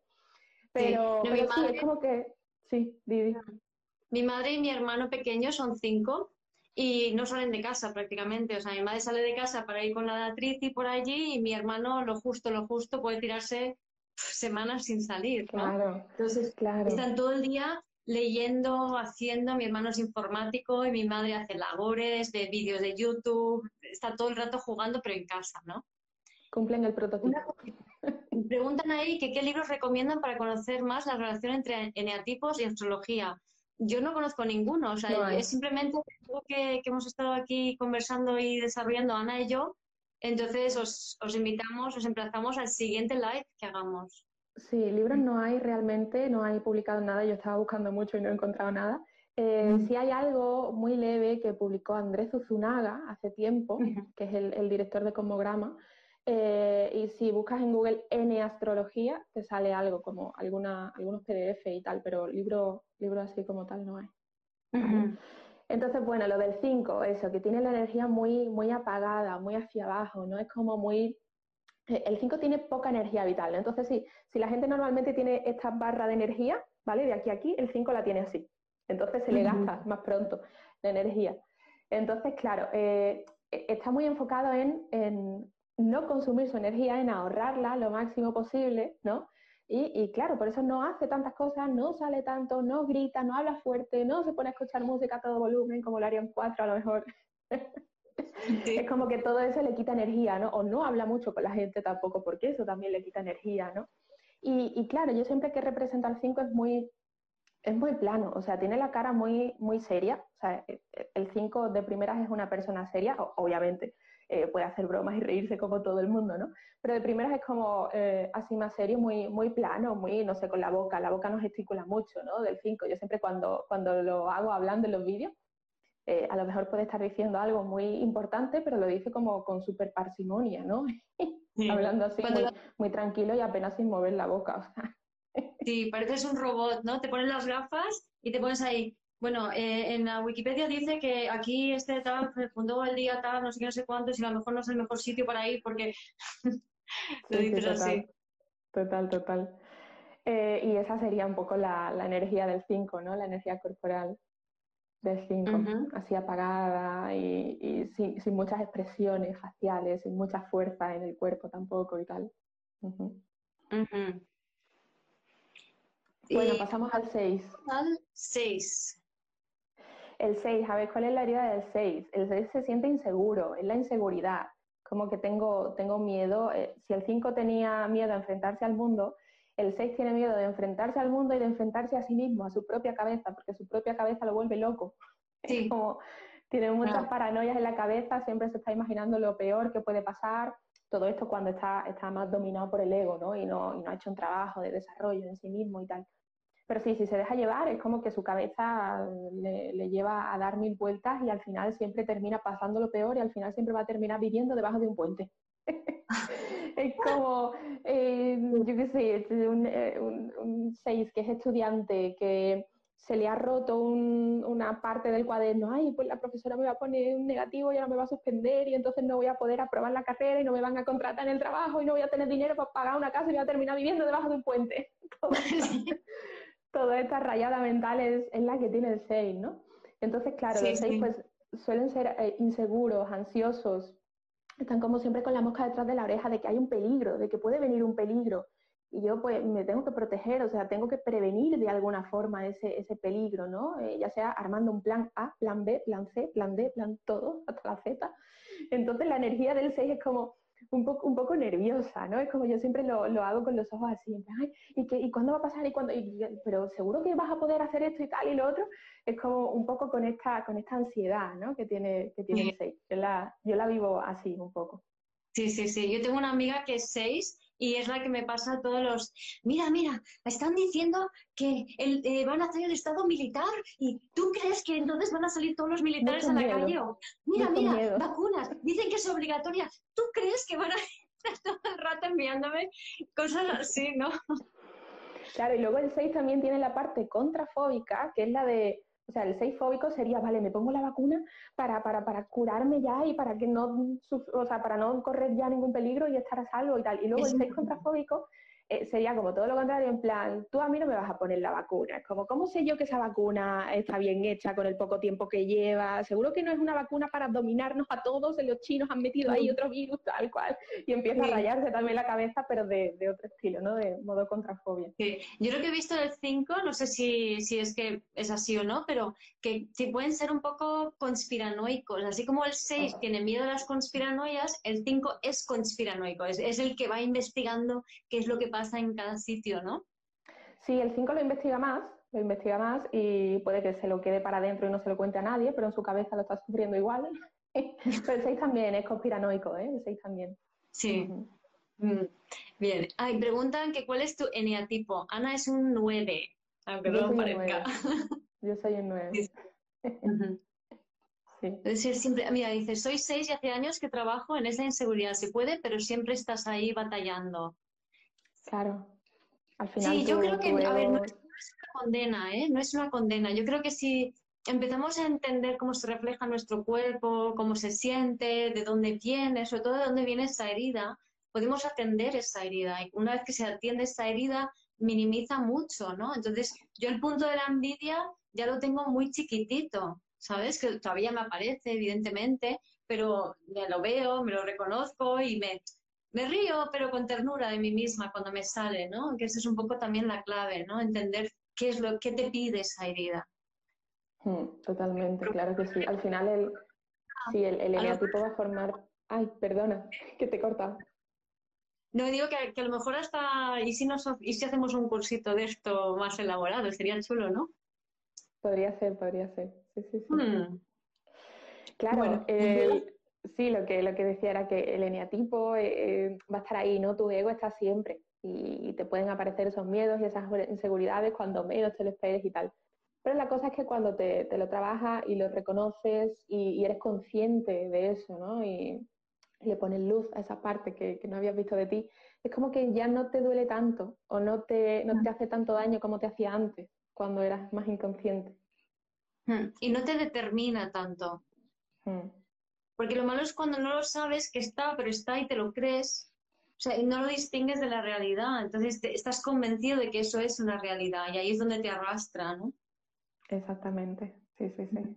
Pero, sí, es como que, sí, Vivi. Mi madre y mi hermano pequeño son cinco y no salen de casa prácticamente. O sea, mi madre sale de casa para ir con la y por allí y mi hermano lo justo, lo justo puede tirarse semanas sin salir. Claro, Entonces, claro. están todo el día leyendo, haciendo, mi hermano es informático y mi madre hace labores de vídeos de YouTube, está todo el rato jugando pero en casa, ¿no? Cumplen el prototipo. Preguntan ahí que qué libros recomiendan para conocer más la relación entre eneatipos y astrología yo no conozco ninguno, o sea, es simplemente algo que, hemos estado aquí conversando y desarrollando Ana y yo, entonces os, os invitamos, os emplazamos al siguiente live que hagamos. Sí, libros no hay realmente, no hay publicado nada, yo estaba buscando mucho y no he encontrado nada. Eh, sí hay algo muy leve que publicó Andrés Uzunaga hace tiempo, que es el, el, director de Cosmograma, eh, y si buscas en Google N astrología, te sale algo como alguna, algunos PDF y tal, pero libro, libro así como tal no hay. Entonces, bueno, lo del 5, eso, que tiene la energía muy, muy apagada, muy hacia abajo, ¿no? Es como muy... El 5 tiene poca energía vital, entonces sí, si la gente normalmente tiene esta barra de energía, ¿vale? De aquí a aquí, el 5 la tiene así. Entonces se le gasta más pronto la energía. Entonces, claro, eh, está muy enfocado en, en no consumir su energía, en ahorrarla lo máximo posible, ¿no? Y, claro, por eso no hace tantas cosas, no sale tanto, no grita, no habla fuerte, no se pone a escuchar música a todo volumen, como lo harían cuatro a lo mejor. Es como que todo eso le quita energía, ¿no? O no habla mucho con la gente tampoco, porque eso también le quita energía, ¿no? Y, claro, yo siempre que represento al 5 es muy, es muy plano, o sea, tiene la cara muy, muy seria. O sea, el 5 de primeras es una persona seria, obviamente eh, puede hacer bromas y reírse como todo el mundo, ¿no? Pero de primeras es como eh, así más serio, muy, muy plano, muy, no sé, con la boca. La boca no gesticula mucho, ¿no? Del 5. Yo siempre cuando, cuando lo hago hablando en los vídeos, eh, a lo mejor puede estar diciendo algo muy importante, pero lo dice como con súper parsimonia, ¿no? Hablando así muy, muy, tranquilo y apenas sin mover la boca. sí, pareces un robot, ¿no? Te pones las gafas y te pones ahí, bueno, eh, en la Wikipedia dice que aquí este tal se fundó el día tal, no sé qué, no sé cuántos, y a lo mejor no es el mejor sitio para ir porque lo dices así. Total, total. Eh, y esa sería un poco la, energía del 5, ¿no? La energía corporal del 5, así apagada y, sin, muchas expresiones faciales, sin mucha fuerza en el cuerpo tampoco y tal. Bueno, pasamos al 6. Al 6. El 6, a ver, ¿cuál es la herida del 6? El 6 se siente inseguro, es la inseguridad, como que tengo, tengo miedo. Eh, si el 5 tenía miedo a enfrentarse al mundo, el 6 tiene miedo de enfrentarse al mundo y de enfrentarse a sí mismo, a su propia cabeza, porque su propia cabeza lo vuelve loco. Sí. como, tiene muchas paranoias en la cabeza, siempre se está imaginando lo peor que puede pasar. Todo esto cuando está, está más dominado por el ego, ¿no? Y, ¿no? y no ha hecho un trabajo de desarrollo en sí mismo y tal. Pero sí, si se deja llevar, es como que su cabeza le, lleva a dar mil vueltas y al final siempre termina pasando lo peor y al final siempre va a terminar viviendo debajo de un puente. es como, eh, yo qué sé, eh, un, seis que es estudiante, que se le ha roto una parte del cuaderno, ay, pues la profesora me va a poner un negativo y ahora me va a suspender y entonces no voy a poder aprobar la carrera y no me van a contratar en el trabajo y no voy a tener dinero para pagar una casa y voy a terminar viviendo debajo de un puente. Toda esta rayada mental es, la que tiene el 6, ¿no? Entonces, claro, los 6 pues suelen ser eh, inseguros, ansiosos, están como siempre con la mosca detrás de la oreja de que hay un peligro, de que puede venir un peligro. y yo pues me tengo que proteger, o sea, tengo que prevenir de alguna forma ese, ese peligro, ¿no? Eh, ya sea armando un plan A, plan B, plan C, plan D, plan todo, hasta la Z. Entonces la energía del 6 es como un poco, un poco nerviosa, ¿no? Es como yo siempre lo, lo hago con los ojos así, Ay, ¿y, qué, ¿y cuándo va a pasar? ¿Y cuándo? pero seguro que vas a poder hacer esto y tal y lo otro. Es como un poco con esta, con esta ansiedad, ¿no? Que tiene, que tiene 6. Yo la, yo la vivo así un poco. Sí, sí, sí. Yo tengo una amiga que es 6 y es la que me pasa todos los, mira, mira, están diciendo que el, eh, van a hacer el estado militar y tú crees que entonces van a salir todos los militares a la calle. mira, mira, vacunas, dicen que es obligatoria. ¿Tú crees que van a estar todo el rato enviándome cosas así, no? Claro, y luego el 6 también tiene la parte contrafóbica, que es la de o sea, el 6 fóbico sería, vale, me pongo la vacuna para, para, para curarme ya y para que no, o sea, para no correr ya ningún peligro y estar a salvo y tal. Y luego el 6 contrafóbico eh, sería como todo lo contrario, en plan, tú a mí no me vas a poner la vacuna. Es como, ¿cómo sé yo que esa vacuna está bien hecha con el poco tiempo que lleva? Seguro que no es una vacuna para dominarnos a todos, los chinos han metido ahí otro virus tal cual. Y empieza a rayarse también la cabeza, pero de, otro estilo, ¿no? De modo contrafobia. Sí. Yo creo que he visto el 5, no sé si, si es que es así o no, pero que sí pueden ser un poco conspiranoicos. Así como el 6 tiene miedo a las conspiranoias, el 5 es conspiranoico, es, es el que va investigando qué es lo que pasa pasa en cada sitio, ¿no? Sí, el 5 lo investiga más, lo investiga más y puede que se lo quede para adentro y no se lo cuente a nadie, pero en su cabeza lo está sufriendo igual. pero el 6 también es conspiranoico, ¿eh? El 6 también. Sí. Mm, bien. Ay, preguntan que cuál es tu eneatipo. Ana es un 9, aunque no lo parezca. Yo soy un 9. Sí. decir, siempre, mira, dice, soy 6 y hace años que trabajo en esa inseguridad. Se puede, pero siempre estás ahí batallando. Claro. Al final. Sí, yo creo que, a ver, no es, una condena, ¿eh? No es una condena. Yo creo que si empezamos a entender cómo se refleja nuestro cuerpo, cómo se siente, de dónde viene, sobre todo de dónde viene esa herida, podemos atender esa herida. Y una vez que se atiende esa herida, minimiza mucho, ¿no? Entonces, yo el punto de la envidia ya lo tengo muy chiquitito, ¿sabes? Que todavía me aparece, evidentemente, pero me lo veo, me lo reconozco y me, me río, pero con ternura de mí misma cuando me sale, ¿no? Que esa es un poco también la clave, ¿no? Entender qué es lo que te pide esa herida. Hmm, totalmente, claro que sí. Al final el, sí, el, el va a formar... Ay, perdona, que te corta. No, digo que, que, a lo mejor hasta... ¿y si, nos, ¿Y si hacemos un cursito de esto más elaborado? Sería chulo, ¿no? Podría ser, podría ser. Sí, sí, sí. Hmm. Claro, el, Sí, lo que, lo que decía era que el eneatipo eh, eh, va a estar ahí, ¿no? Tu ego está siempre y, te pueden aparecer esos miedos y esas inseguridades cuando menos te lo esperes y tal. Pero la cosa es que cuando te, lo trabajas y lo reconoces y, eres consciente de eso, ¿no? Y, le pones luz a esa parte que, no habías visto de ti, es como que ya no te duele tanto o no te, no te hace tanto daño como te hacía antes, cuando eras más inconsciente. Hmm. Y no te determina tanto. Hmm. Porque lo malo es cuando no lo sabes que está, pero está y te lo crees. O sea, y no lo distingues de la realidad. Entonces estás convencido de que eso es una realidad y ahí es donde te arrastra, ¿no? Exactamente. Sí, sí, sí.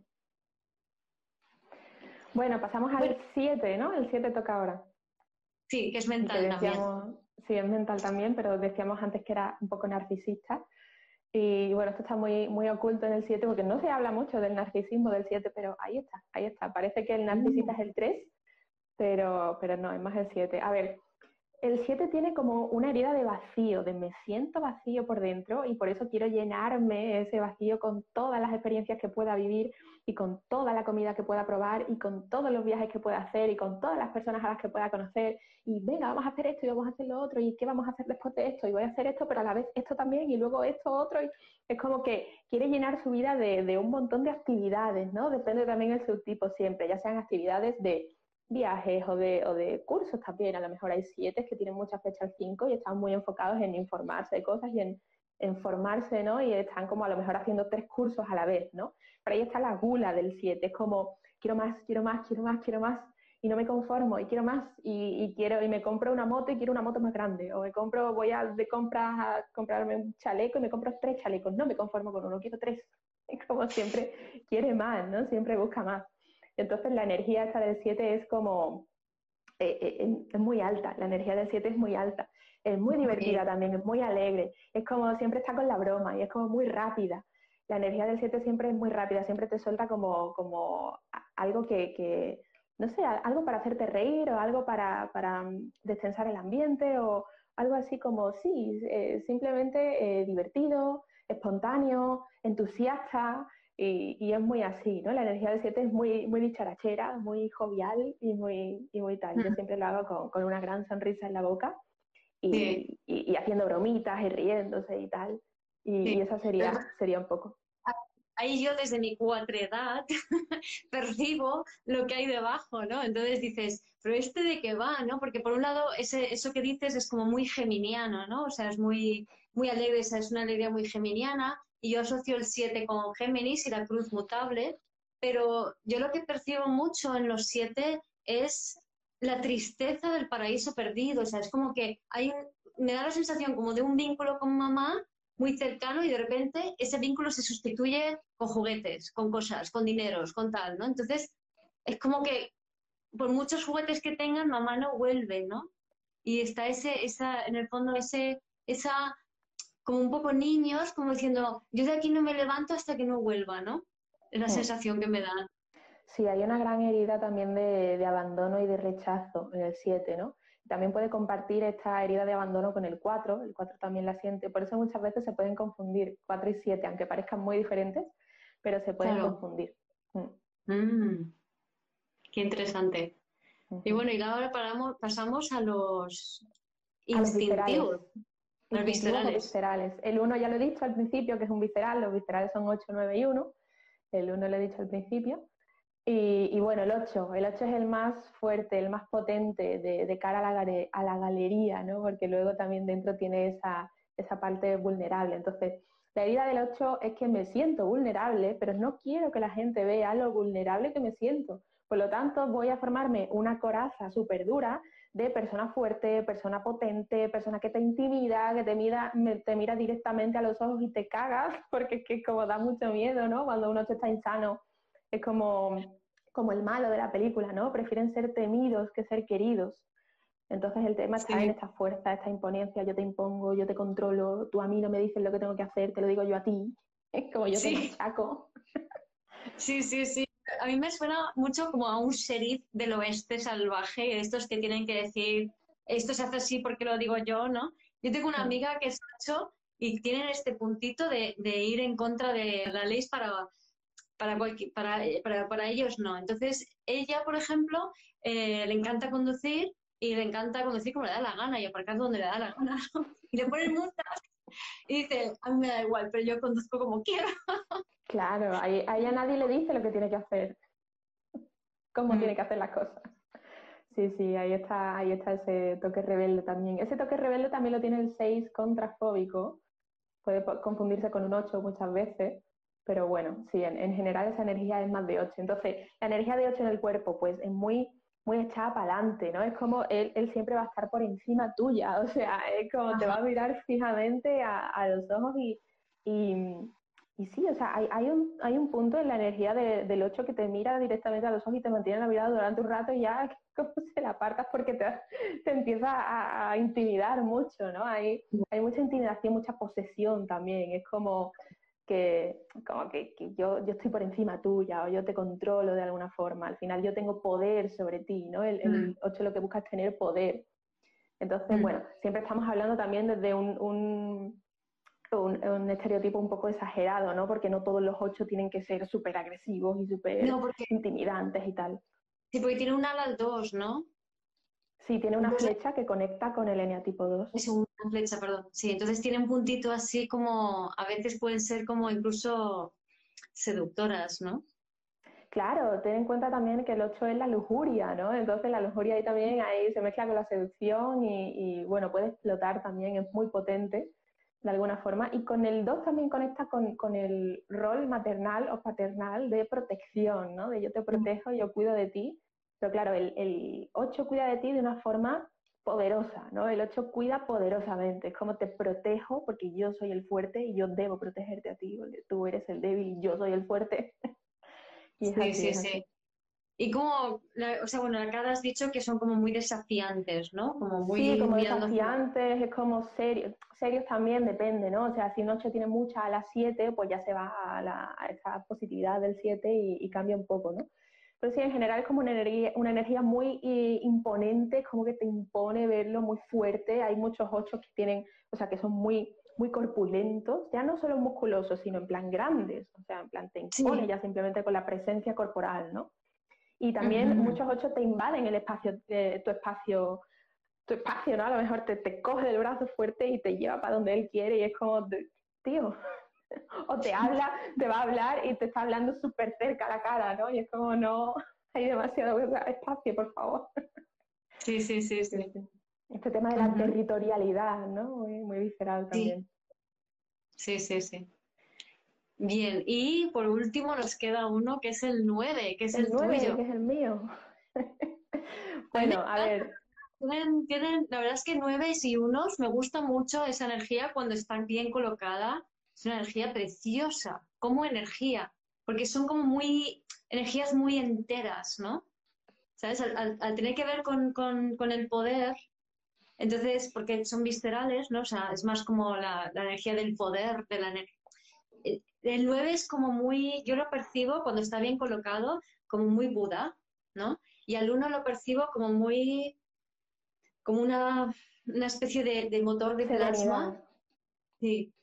Bueno, pasamos al 7, ¿no? El 7 toca ahora. Sí, que es mental también. Sí, es mental también, pero decíamos antes que era un poco narcisista. Y bueno, esto está muy, muy oculto en el 7 porque no se habla mucho del narcisismo del 7, pero ahí está, ahí está. Parece que el narcisista mm. es el 3, pero, pero no, es más el 7. A ver, el 7 tiene como una herida de vacío, de me siento vacío por dentro y por eso quiero llenarme ese vacío con todas las experiencias que pueda vivir y con toda la comida que pueda probar y con todos los viajes que pueda hacer y con todas las personas a las que pueda conocer y venga, vamos a hacer esto y vamos a hacer lo otro y qué vamos a hacer después de esto y voy a hacer esto pero a la vez esto también y luego esto otro y es como que quiere llenar su vida de, de un montón de actividades, ¿no? Depende también del subtipo siempre, ya sean actividades de viajes o de, o de cursos también. A lo mejor hay siete que tienen mucha fecha al 5 y están muy enfocados en informarse de cosas y en, formarse, ¿no? Y están como a lo mejor haciendo tres cursos a la vez, ¿no? Pero ahí está la gula del 7, es como quiero más, quiero más, quiero más, quiero más y no me conformo y quiero más y, quiero y me compro una moto y quiero una moto más grande o me compro voy a de compras a comprarme un chaleco y me compro tres chalecos no me conformo con uno quiero tres como siempre quiere más no siempre busca más entonces la energía esta del 7 es como, eh, eh, es muy alta, la energía del 7 es muy alta. Es muy divertida también, es muy alegre, es como siempre está con la broma y es como muy rápida. La energía del 7 siempre es muy rápida, siempre te suelta como, como algo que, no sé, algo para hacerte reír o algo para, para mm, destensar el ambiente o algo así como, sí, eh, simplemente eh, divertido, espontáneo, entusiasta, y, es muy así, ¿no? La energía del 7 es muy, muy dicharachera, muy jovial y muy, y muy tal. Yo siempre lo hago con, con, una gran sonrisa en la boca y, y, haciendo bromitas y riéndose y tal. Y, eso sería, sería un poco. Ahí yo desde mi cuatredad percibo lo que hay debajo, ¿no? Entonces dices, pero este de qué va, ¿no? Porque por un lado ese, eso que dices es como muy geminiano, ¿no? O sea, es muy, muy alegre, esa es una alegría muy geminiana y yo asocio el 7 con Géminis y la cruz mutable, pero yo lo que percibo mucho en los 7 es la tristeza del paraíso perdido, o sea, es como que hay me da la sensación como de un vínculo con mamá muy cercano y de repente ese vínculo se sustituye con juguetes, con cosas, con dineros, con tal, ¿no? Entonces, es como que por muchos juguetes que tengan, mamá no vuelve, ¿no? Y está ese, esa, en el fondo, ese, esa como un poco niños, como diciendo, yo de aquí no me levanto hasta que no vuelva, ¿no? Es la sensación que me da. Sí, hay una gran herida también de, abandono y de rechazo en el 7, ¿no? También puede compartir esta herida de abandono con el 4, el 4 también la siente, por eso muchas veces se pueden confundir 4 y 7, aunque parezcan muy diferentes, pero se pueden confundir. Mm. Mm. Qué interesante. Y bueno, y ahora pasamos a los instintivos. Los viscerales. El 1 ya lo he dicho al principio, que es un visceral, los viscerales son 8, 9 y 1. El 1 lo he dicho al principio. Y, bueno, el 8. El 8 es el más fuerte, el más potente de, cara a la, a la, galería, ¿no? Porque luego también dentro tiene esa, esa parte vulnerable. Entonces, la herida del 8 es que me siento vulnerable, pero no quiero que la gente vea lo vulnerable que me siento. Por lo tanto, voy a formarme una coraza súper dura de persona fuerte, persona potente, persona que te intimida, que te mira, te mira directamente a los ojos y te cagas, porque es que como da mucho miedo, ¿no? Cuando uno está insano, es como, como el malo de la película, ¿no? Prefieren ser temidos que ser queridos. Entonces el tema está en esta fuerza, esta imponencia, yo te impongo, yo te controlo, tú a mí no me dices lo que tengo que hacer, te lo digo yo a ti, es como yo te saco. Sí, sí, sí a mí me suena mucho como a un sheriff del oeste salvaje, estos que tienen que decir, esto se hace así porque lo digo yo, ¿no? Yo tengo una amiga que es macho y tienen este puntito de, ir en contra de la ley para, para, para, para, ellos no. Entonces, ella, por ejemplo, eh, le encanta conducir y le encanta conducir como le da la gana y aparcar donde le da la gana. Y le ponen multas y dice, a mí me da igual, pero yo conduzco como quiero. Claro, ahí, a nadie le dice lo que tiene que hacer, cómo mm. tiene que hacer las cosas. Sí, sí, ahí está, ahí está ese toque rebelde también. Ese toque rebelde también lo tiene el 6 contrafóbico. Puede confundirse con un 8 muchas veces, pero bueno, sí, en, general esa energía es más de 8. Entonces, la energía de 8 en el cuerpo, pues es muy, muy echada para adelante, ¿no? Es como él, él siempre va a estar por encima tuya, o sea, es como te va a mirar fijamente a, los ojos y, y sí, o sea, hay, hay, un, hay un punto en la energía del 8 que te mira directamente a los ojos y te mantiene la mirada durante un rato y ya como se la apartas porque te, te empieza a, intimidar mucho, ¿no? Hay, hay mucha intimidación, mucha posesión también. Es como que, como que, yo, yo estoy por encima tuya o yo te controlo de alguna forma. Al final yo tengo poder sobre ti, ¿no? El, el 8 mm. lo que busca es tener poder. Entonces, mm. bueno, siempre estamos hablando también desde un un, estereotipo un poco exagerado, ¿no? Porque no todos los ocho tienen que ser súper agresivos y súper intimidantes y tal. Sí, porque tiene un ala 2, ¿no? Sí, tiene una flecha que conecta con el eneatipo 2. Es una flecha, perdón. Sí, entonces tiene un puntito así como, a veces pueden ser como incluso seductoras, ¿no? Claro, ten en cuenta también que el 8 es la lujuria, ¿no? Entonces la lujuria ahí también ahí se mezcla con la seducción y, y bueno, puede explotar también, es muy potente de alguna forma. Y con el 2 también conecta con, con, el rol maternal o paternal de protección, ¿no? De yo te protejo, yo cuido de ti. Pero claro, el, el 8 cuida de ti de una forma poderosa, ¿no? El 8 cuida poderosamente, es como te protejo porque yo soy el fuerte y yo debo protegerte a ti, porque tú eres el débil y yo soy el fuerte. sí, sí, sí. Y como, o sea, bueno, acá has dicho que son como muy desafiantes, ¿no? Como muy sí, como desafiantes, es como serios. Serios también depende, ¿no? O sea, si noche tiene mucha a las 7, pues ya se va a, la, esa positividad del 7 y, cambia un poco, ¿no? Pero sí, en general es como una energía, una energía muy eh, imponente, como que te impone verlo muy fuerte. Hay muchos ocho que tienen, o sea, que son muy muy corpulentos, ya no solo musculosos, sino en plan grandes, o sea, en plan te impone ya simplemente con la presencia corporal, ¿no? Y también muchos ocho te invaden el espacio, eh, tu espacio, tu espacio, ¿no? A lo mejor te, te coge del brazo fuerte y te lleva para donde él quiere y es como, tío, o te habla, te va a hablar y te está hablando súper cerca a la cara, ¿no? Y es como, no, hay demasiado espacio, por favor. Sí, sí, sí, sí. Este tema de la territorialidad, ¿no? Muy, muy visceral también. Sí, sí, sí. Bien, y por último nos queda uno que es el 9, que es el, el 9, tuyo. que es el mío. bueno, a ver. Tienen, la verdad es que 9 y unos me gusta mucho esa energía cuando están bien colocada. Es una energía preciosa, como energía, porque son como muy, energías muy enteras, ¿no? ¿Sabes? Al, tener que ver con, con, con el poder, entonces, porque son viscerales, ¿no? O sea, es más como la, la energía del poder, de la energía el 9 es como muy, yo lo percibo cuando está bien colocado, como muy Buda, ¿no? Y al 1 lo percibo como muy, como una, una especie de, motor de plasma. Sí,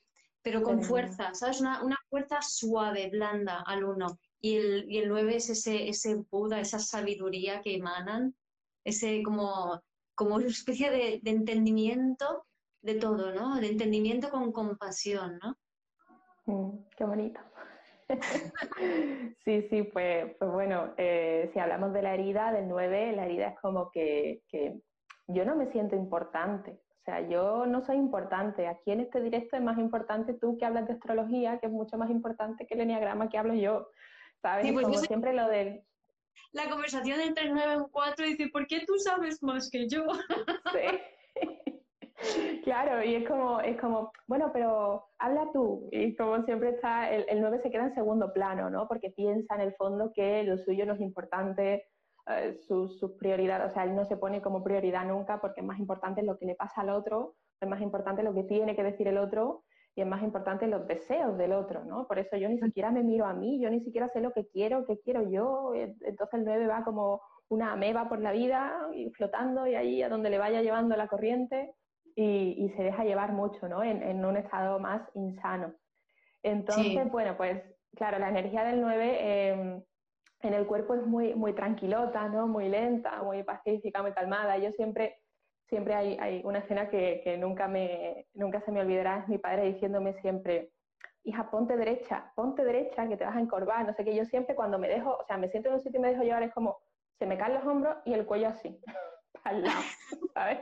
pero con fuerza, ¿sabes? Una, una, fuerza suave, blanda al 1. Y el, y el 9 es ese, ese Buda, esa sabiduría que emanan, ese como, como una especie de, de entendimiento de todo, ¿no? De entendimiento con compasión, ¿no? Mm, qué bonito. sí, sí, pues, pues bueno, eh, si hablamos de la herida del 9, la herida es como que, yo no me siento importante. O sea, yo no soy importante. Aquí en este directo es más importante tú que hablas de astrología, que es mucho más importante que el enneagrama que hablo yo. ¿Sabes? Pues como siempre lo del... La conversación entre el 9 y 4 dice, ¿por qué tú sabes más que yo? sí. Claro, y es como, es como, bueno, pero habla tú. Y como siempre está, el, el 9 se queda en segundo plano, ¿no? Porque piensa en el fondo que lo suyo no es importante, eh, sus, prioridades, o sea, él no se pone como prioridad nunca porque es más importante lo que le pasa al otro, es más importante lo que tiene que decir el otro y es más importante los deseos del otro, ¿no? Por eso yo ni siquiera me miro a mí, yo ni siquiera sé lo que quiero, qué quiero yo, entonces el 9 va como una ameba por la vida y flotando y ahí a donde le vaya llevando la corriente y, se deja llevar mucho, ¿no? En, un estado más insano. Entonces, bueno, pues claro, la energía del 9 em, en el cuerpo es muy, muy tranquilota, ¿no? Muy lenta, muy pacífica, muy calmada. Yo siempre, siempre hay, hay una escena que, que, nunca, me, nunca se me olvidará, es mi padre diciéndome siempre, hija, ponte derecha, ponte derecha, que te vas a encorvar, no sé qué. Yo siempre cuando me dejo, o sea, me siento en un sitio y me dejo llevar, es como, se me caen los hombros y el cuello así. al lado, ¿sabes?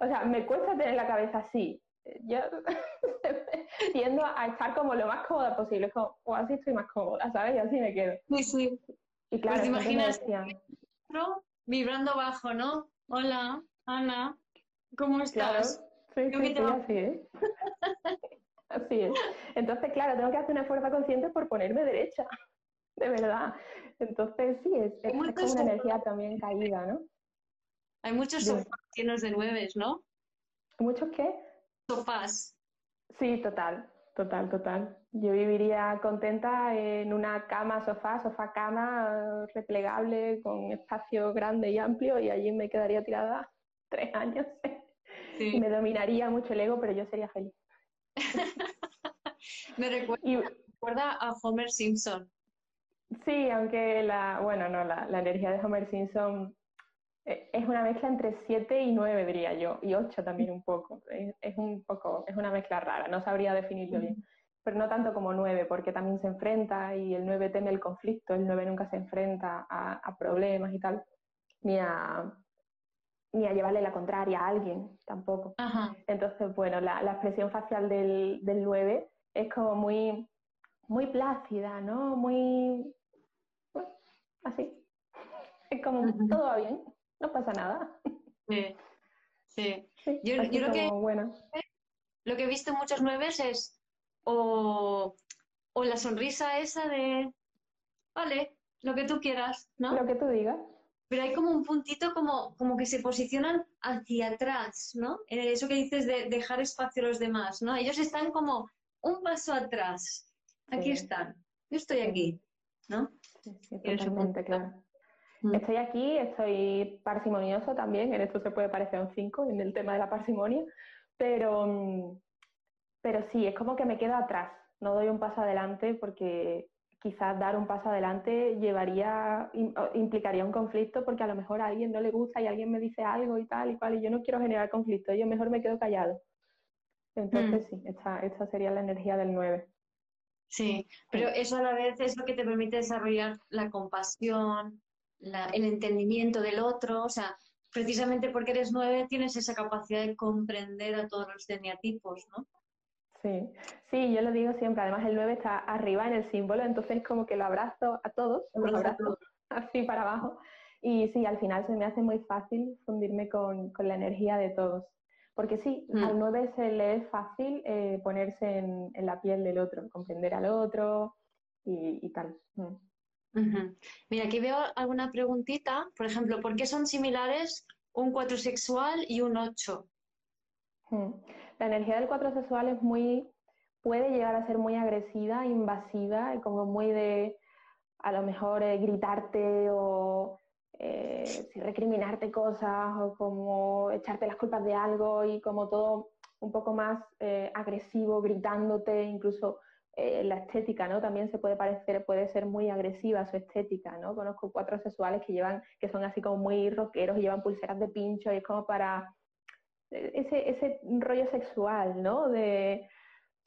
o sea, me cuesta tener la cabeza así. Yo tiendo a estar como lo más cómoda posible, como, o así estoy más cómoda, ¿sabes? Y así me quedo. Sí, sí. Y claro, pues te imaginas vibrando bajo, ¿no? Hola, Ana, ¿cómo estás? Sí, sí, sí, así es. así es. Entonces, claro, tengo que hacer una fuerza consciente por ponerme derecha, de verdad. Entonces, sí, es, es como una energía también caída, ¿no? Hay muchos sofás llenos de nueves, ¿no? ¿Muchos qué? Sofás. Sí, total, total, total. Yo viviría contenta en una cama, sofá, sofá, cama, replegable, con espacio grande y amplio, y allí me quedaría tirada tres años. Sí. me dominaría mucho el ego, pero yo sería feliz. me recuerda, a Homer Simpson. Sí, aunque la, bueno, no, la, la energía de Homer Simpson es una mezcla entre 7 y 9, diría yo, y 8 también un poco. Es, un poco, es una mezcla rara, no sabría definirlo bien. Pero no tanto como 9, porque también se enfrenta y el 9 teme el conflicto, el 9 nunca se enfrenta a, problemas y tal, ni a, ni a llevarle la contraria a alguien tampoco. Entonces, bueno, la, la, expresión facial del, del 9 es como muy, muy plácida, ¿no? Muy... así. Es como, todo va bien no pasa nada. Sí, sí. yo, lo, que, lo que he visto muchos nueves es o, la sonrisa esa de, vale, lo que tú quieras, ¿no? Lo que tú digas. Pero hay como un puntito como, como que se posicionan hacia atrás, ¿no? Eh, eso que dices de dejar espacio a los demás, ¿no? Ellos están como un paso atrás. Aquí están. Yo estoy aquí, ¿no? Sí, totalmente, claro. Mm. Estoy aquí, estoy parsimonioso también, en esto se puede parecer un 5 en el tema de la parsimonia, pero, mm, pero sí, es como que me quedo atrás, no doy un paso adelante porque quizás dar un paso adelante llevaría, implicaría un conflicto porque a lo mejor a alguien no le gusta y alguien me dice algo y tal y cual y yo no quiero generar conflicto, yo mejor me quedo callado. Entonces mm. sí, esta, esta sería la energía del 9. Sí, pero eso a la vez es lo que te permite desarrollar la compasión, el entendimiento del otro, o sea, precisamente porque eres nueve tienes esa capacidad de comprender a todos los eneatipos, ¿no? Sí, sí, yo lo digo siempre, además el 9 está arriba en el símbolo, entonces como que lo abrazo a todos, los abrazo así para abajo y sí, al final se me hace muy fácil fundirme con, la energía de todos. Porque sí, mm. al 9 se le es fácil eh, ponerse en, la piel del otro, comprender al otro y, tal. Mm. Mira, aquí veo alguna preguntita. Por ejemplo, ¿por qué son similares un 4 sexual y un 8? Hmm. La energía del 4 sexual es muy, puede llegar a ser muy agresiva, invasiva, como muy de a lo mejor eh, gritarte o eh, recriminarte cosas o como echarte las culpas de algo y como todo un poco más eh, agresivo, gritándote, incluso eh, la estética, ¿no? También se puede parecer, puede ser muy agresiva su estética, ¿no? Conozco cuatro sexuales que llevan, que son así como muy rockeros y llevan pulseras de pincho y es como para eh, ese, ese rollo sexual, ¿no? De,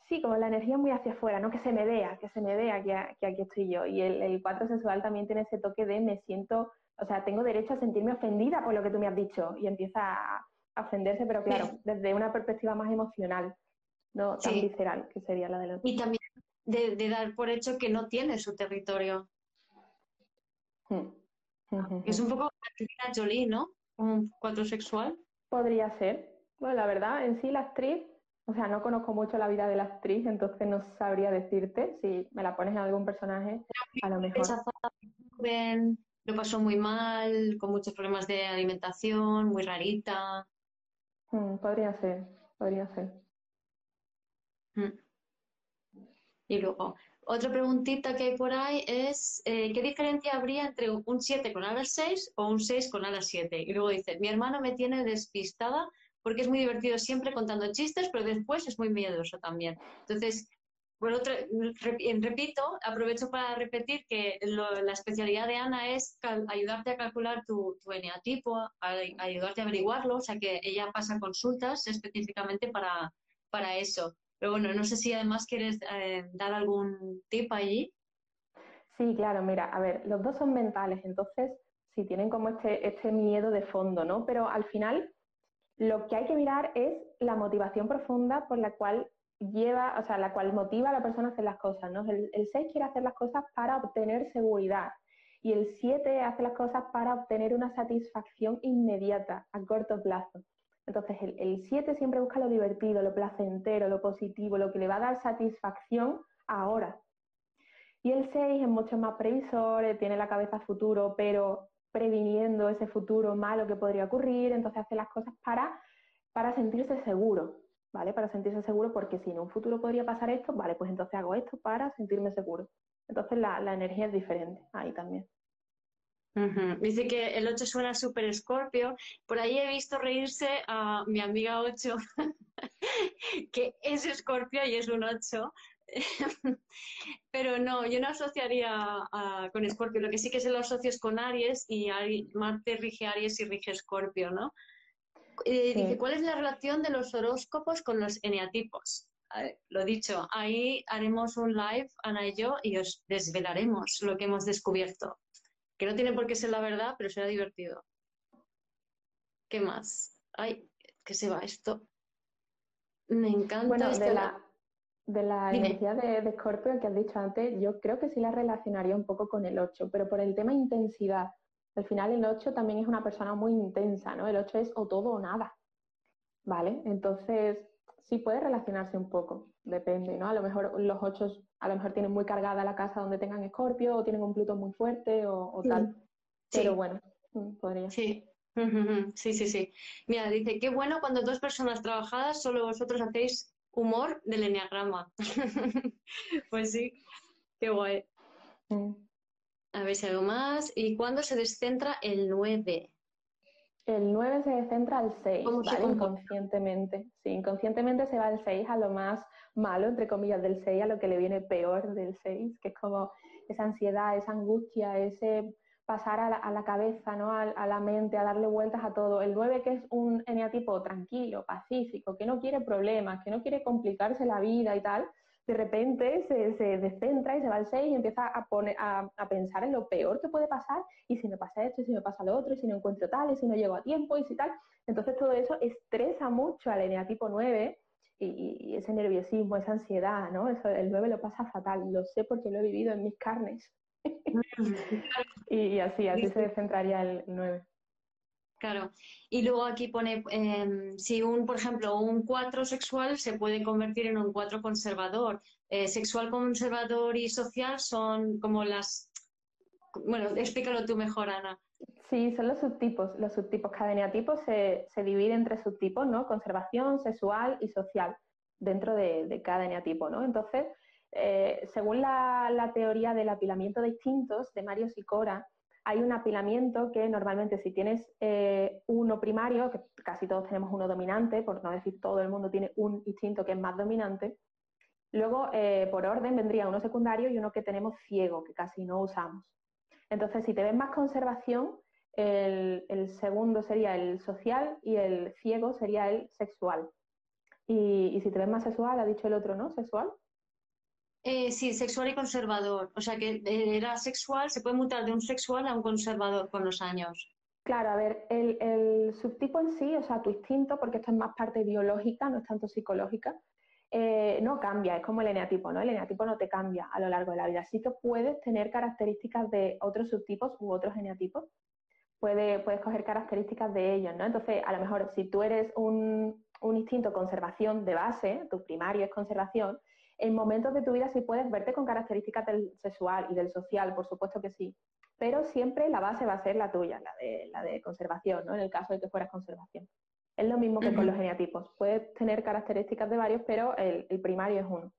sí, como la energía muy hacia afuera, ¿no? Que se me vea, que se me vea que, aquí estoy yo. Y el, el cuatro sexual también tiene ese toque de me siento, o sea, tengo derecho a sentirme ofendida por lo que tú me has dicho y empieza a, ofenderse, pero claro, desde una perspectiva más emocional, no tan visceral, que sería la de los... Y también de, dar por hecho que no tiene su territorio. Hmm. Es un poco Angelina Jolie, ¿no? Un cuatro sexual. Podría ser. Bueno, la verdad, en sí la actriz, o sea, no conozco mucho la vida de la actriz, entonces no sabría decirte si me la pones en algún personaje, a lo mejor. Joven, lo pasó muy mal, con muchos problemas de alimentación, muy rarita. Hmm, podría ser, podría ser. Hmm. Y luego, otra preguntita que hay por ahí es, eh, ¿qué diferencia habría entre un 7 con alas 6 o un 6 con alas 7? Y luego dice, mi hermano me tiene despistada porque es muy divertido siempre contando chistes, pero después es muy miedoso también. Entonces, bueno, repito, aprovecho para repetir que la especialidad de Ana es ayudarte a calcular tu, tu eneatipo, ayudarte a averiguarlo, o sea que ella pasa consultas específicamente para, para eso. Pero bueno, no sé si además quieres eh, dar algún tip allí. Sí, claro, mira, a ver, los dos son mentales, entonces sí tienen como este, este miedo de fondo, ¿no? Pero al final lo que hay que mirar es la motivación profunda por la cual lleva, o sea, la cual motiva a la persona a hacer las cosas, ¿no? El, el 6 quiere hacer las cosas para obtener seguridad y el 7 hace las cosas para obtener una satisfacción inmediata, a corto plazo. Entonces, el 7 siempre busca lo divertido, lo placentero, lo positivo, lo que le va a dar satisfacción ahora. Y el 6 es mucho más previsor, tiene la cabeza futuro, pero previniendo ese futuro malo que podría ocurrir, entonces hace las cosas para, para sentirse seguro, ¿vale? Para sentirse seguro porque si en un futuro podría pasar esto, vale, pues entonces hago esto para sentirme seguro. Entonces la, la energía es diferente ahí también. Dice que el 8 suena súper escorpio. Por ahí he visto reírse a mi amiga 8, que es escorpio y es un 8. Pero no, yo no asociaría con Escorpio. Lo que sí que se lo asocio es con Aries y Marte rige Aries y rige Escorpio, ¿no? Eh, dice, ¿cuál es la relación de los horóscopos con los eneatipos? lo dicho, ahí haremos un live, Ana y yo, y os desvelaremos lo que hemos descubierto que no tiene por qué ser la verdad, pero será divertido. ¿Qué más? Ay, que se va esto. Me encanta. Bueno, de la, de la energía de, Scorpio que has dicho antes, yo creo que sí la relacionaría un poco con el 8, pero por el tema intensidad. Al final el 8 también es una persona muy intensa, ¿no? El 8 es o todo o nada. ¿Vale? Entonces, sí puede relacionarse un poco, depende, ¿no? A lo mejor los ocho a lo mejor tienen muy cargada la casa donde tengan escorpio o tienen un Plutón muy fuerte o, tal. Pero bueno, mm, podría. Sí. Sí, sí, sí. Mira, dice, qué bueno cuando dos personas trabajadas solo vosotros hacéis humor del enneagrama. pues sí, qué guay. Mm. A ver si algo más. ¿Y cuándo se descentra el 9? El 9 se descentra al 6, ¿vale? Inconscientemente. Sí, inconscientemente se va al 6 a lo más malo, entre comillas, del 6, a lo que le viene peor del 6, que es como esa ansiedad, esa angustia, ese pasar a la, cabeza, ¿no? A, la mente, a darle vueltas a todo. El 9 que es un eneatipo tranquilo, pacífico, que no quiere problemas, que no quiere complicarse la vida y tal, de repente se, se descentra y se va al 6 y empieza a, poner, a, pensar en lo peor que puede pasar y si me pasa esto, y si me pasa lo otro, y si no encuentro tal, y si no llego a tiempo, y si tal. Entonces todo eso estresa mucho al eneatipo 9 y, ese nerviosismo, esa ansiedad, ¿no? Eso, el 9 lo pasa fatal, lo sé porque lo he vivido en mis carnes. y, así, así se descentraría el 9. Claro. Y luego aquí pone, em, si un, por ejemplo, un 4 sexual se puede convertir en un 4 conservador. Eh, sexual, conservador y social son como las... Bueno, explícalo tú mejor, Ana. Sí, son los subtipos. Los subtipos, cada eneatipo se, se divide entre subtipos, ¿no? Conservación, sexual y social, dentro de, cada eneatipo, ¿no? Entonces, eh, según la, la, teoría del apilamiento de instintos de Mario Sicora, hay un apilamiento que normalmente si tienes eh, uno primario, que casi todos tenemos uno dominante, por no decir todo el mundo tiene un instinto que es más dominante, luego eh, por orden vendría uno secundario y uno que tenemos ciego, que casi no usamos. Entonces, si te ves más conservación, el, segundo sería el social y el ciego sería el sexual. Y, y si te ves más sexual, ha dicho el otro, ¿no? ¿Sexual? Eh, sí, sexual y conservador. O sea que eh, era sexual, se puede mutar de un sexual a un conservador con los años. Claro, a ver, el, subtipo en sí, o sea, tu instinto, porque esto es más parte biológica, no es tanto psicológica, eh, no cambia, es como el eneatipo, ¿no? El eneatipo no te cambia a lo largo de la vida. Sí que puedes tener características de otros subtipos u otros eneatipos, puedes coger características de ellos, ¿no? Entonces, a lo mejor si tú eres un, un instinto conservación de base, tu primario es conservación, en momentos de tu vida sí puedes verte con características del sexual y del social, por supuesto que sí, pero siempre la base va a ser la tuya, la de, la de conservación, ¿no? En el caso de que fueras conservación. Es lo mismo que con los geneatipos. Puedes tener características de varios, pero el, primario es uno.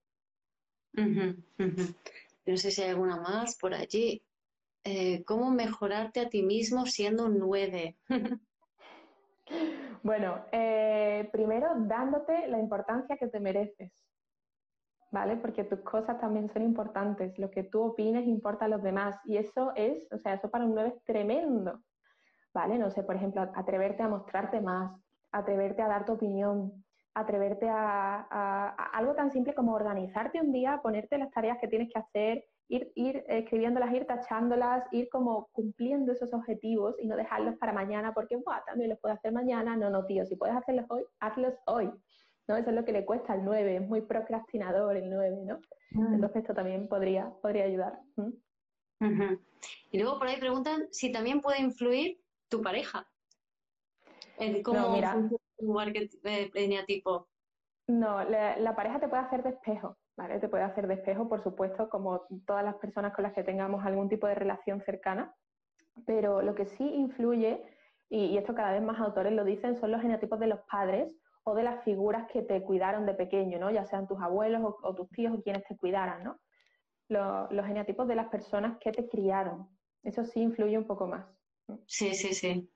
No sé si hay alguna más por allí. Eh, ¿Cómo mejorarte a ti mismo siendo un 9? bueno, eh, primero dándote la importancia que te mereces. ¿Vale? Porque tus cosas también son importantes, lo que tú opines importa a los demás y eso es, o sea, eso para un 9 es tremendo, ¿vale? No sé, por ejemplo, atreverte a mostrarte más, atreverte a dar tu opinión, atreverte a, algo tan simple como organizarte un día, ponerte las tareas que tienes que hacer, ir, ir escribiéndolas, ir tachándolas, ir como cumpliendo esos objetivos y no dejarlos para mañana porque, Buah, también los puedo hacer mañana. No, no, tío, si puedes hacerlos hoy, hazlos hoy. ¿No? Eso es lo que le cuesta al 9, es muy procrastinador el 9, ¿no? Mm. Entonces esto también podría, podría ayudar. Y luego por ahí preguntan si también puede influir tu pareja en cómo no, mira, funciona tipo. No, la, la, pareja te puede hacer de espejo, ¿vale? Te puede hacer de espejo, por supuesto, como todas las personas con las que tengamos algún tipo de relación cercana, pero lo que sí influye, y, y esto cada vez más autores lo dicen, son los genotipos de los padres o de las figuras que te cuidaron de pequeño, ¿no? Ya sean tus abuelos o, tus tíos o quienes te cuidaran, ¿no? Los, los genotipos de las personas que te criaron. Eso sí influye un poco más. Sí, sí, sí.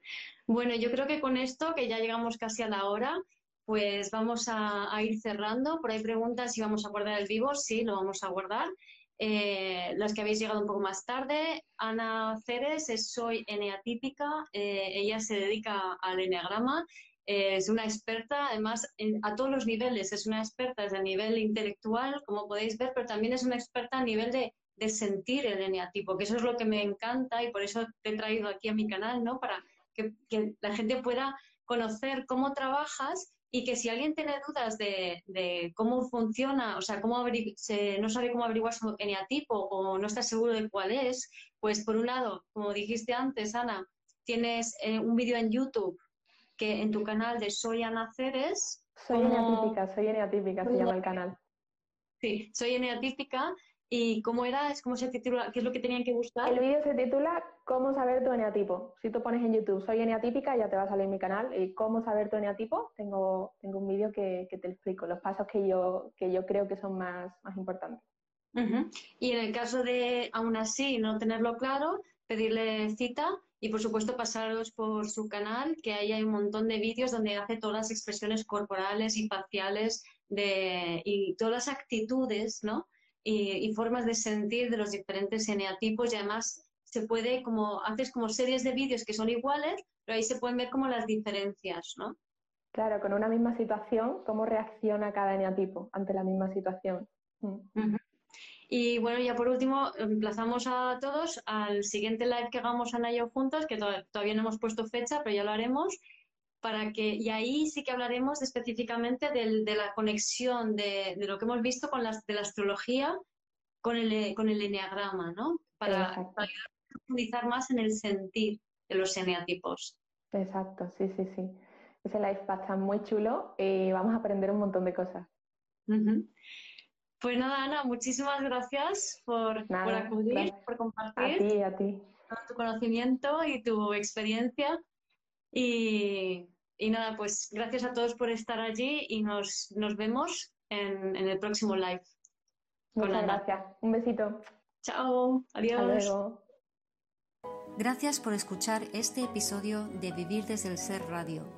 Bueno, yo creo que con esto, que ya llegamos casi a la hora, pues vamos a, ir cerrando. Por ahí preguntas si vamos a guardar el vivo. Sí, lo vamos a guardar. Eh, las que habéis llegado un poco más tarde, Ana Ceres es Soy Eneatípica. Eh, ella se dedica al eneagrama es una experta, además, a todos los niveles. Es una experta desde el nivel intelectual, como podéis ver, pero también es una experta a nivel de, sentir el eneatipo, que eso es lo que me encanta y por eso te he traído aquí a mi canal, ¿no? Para que, la gente pueda conocer cómo trabajas y que si alguien tiene dudas de, cómo funciona, o sea, cómo no sabe cómo averiguar su eneatipo o no está seguro de cuál es, pues por un lado, como dijiste antes, Ana, tienes eh, un vídeo en YouTube que en tu canal de Soy Ana Ceres, Soy eneatípica, soy eneatípica, se llama el canal. Sí, soy eneatípica. ¿Y cómo era? ¿Cómo se titula? ¿Qué es lo que tenían que buscar? El vídeo se titula ¿Cómo saber tu eneatipo? Si tú pones en YouTube soy eneatípica, ya te va a salir mi canal. Y ¿Cómo saber tu eneatipo? Tengo, tengo un vídeo que, te explico los pasos que yo, que yo creo que son más, más importantes. Y en el caso de, aún así, no tenerlo claro, pedirle cita y, por supuesto, pasaros por su canal, que ahí hay un montón de vídeos donde hace todas las expresiones corporales y faciales de, y todas las actitudes, ¿no? Y, formas de sentir de los diferentes eneatipos y además se puede como, haces como series de vídeos que son iguales, pero ahí se pueden ver como las diferencias, ¿no? Claro, con una misma situación, cómo reacciona cada eneatipo ante la misma situación. Mm. Y bueno, ya por último, emplazamos a todos al siguiente live que hagamos Ana y yo juntos, que todavía no hemos puesto fecha, pero ya lo haremos, para que, y ahí sí que hablaremos específicamente de la conexión de, lo que hemos visto con la, de la astrología con el, con el enneagrama, ¿no? Para, para profundizar más en el sentir de los eneatipos. Exacto, sí, sí, sí. Ese live va a estar muy chulo y vamos a aprender un montón de cosas. Pues nada, Ana, muchísimas gracias por, por acudir, por compartir. A ti, Tu conocimiento y tu experiencia. Y, nada, pues gracias a todos por estar allí y nos, nos vemos en, el próximo live. Muchas gracias. Un besito. Chao. Adiós. Gracias por escuchar este episodio de Vivir desde el Ser Radio.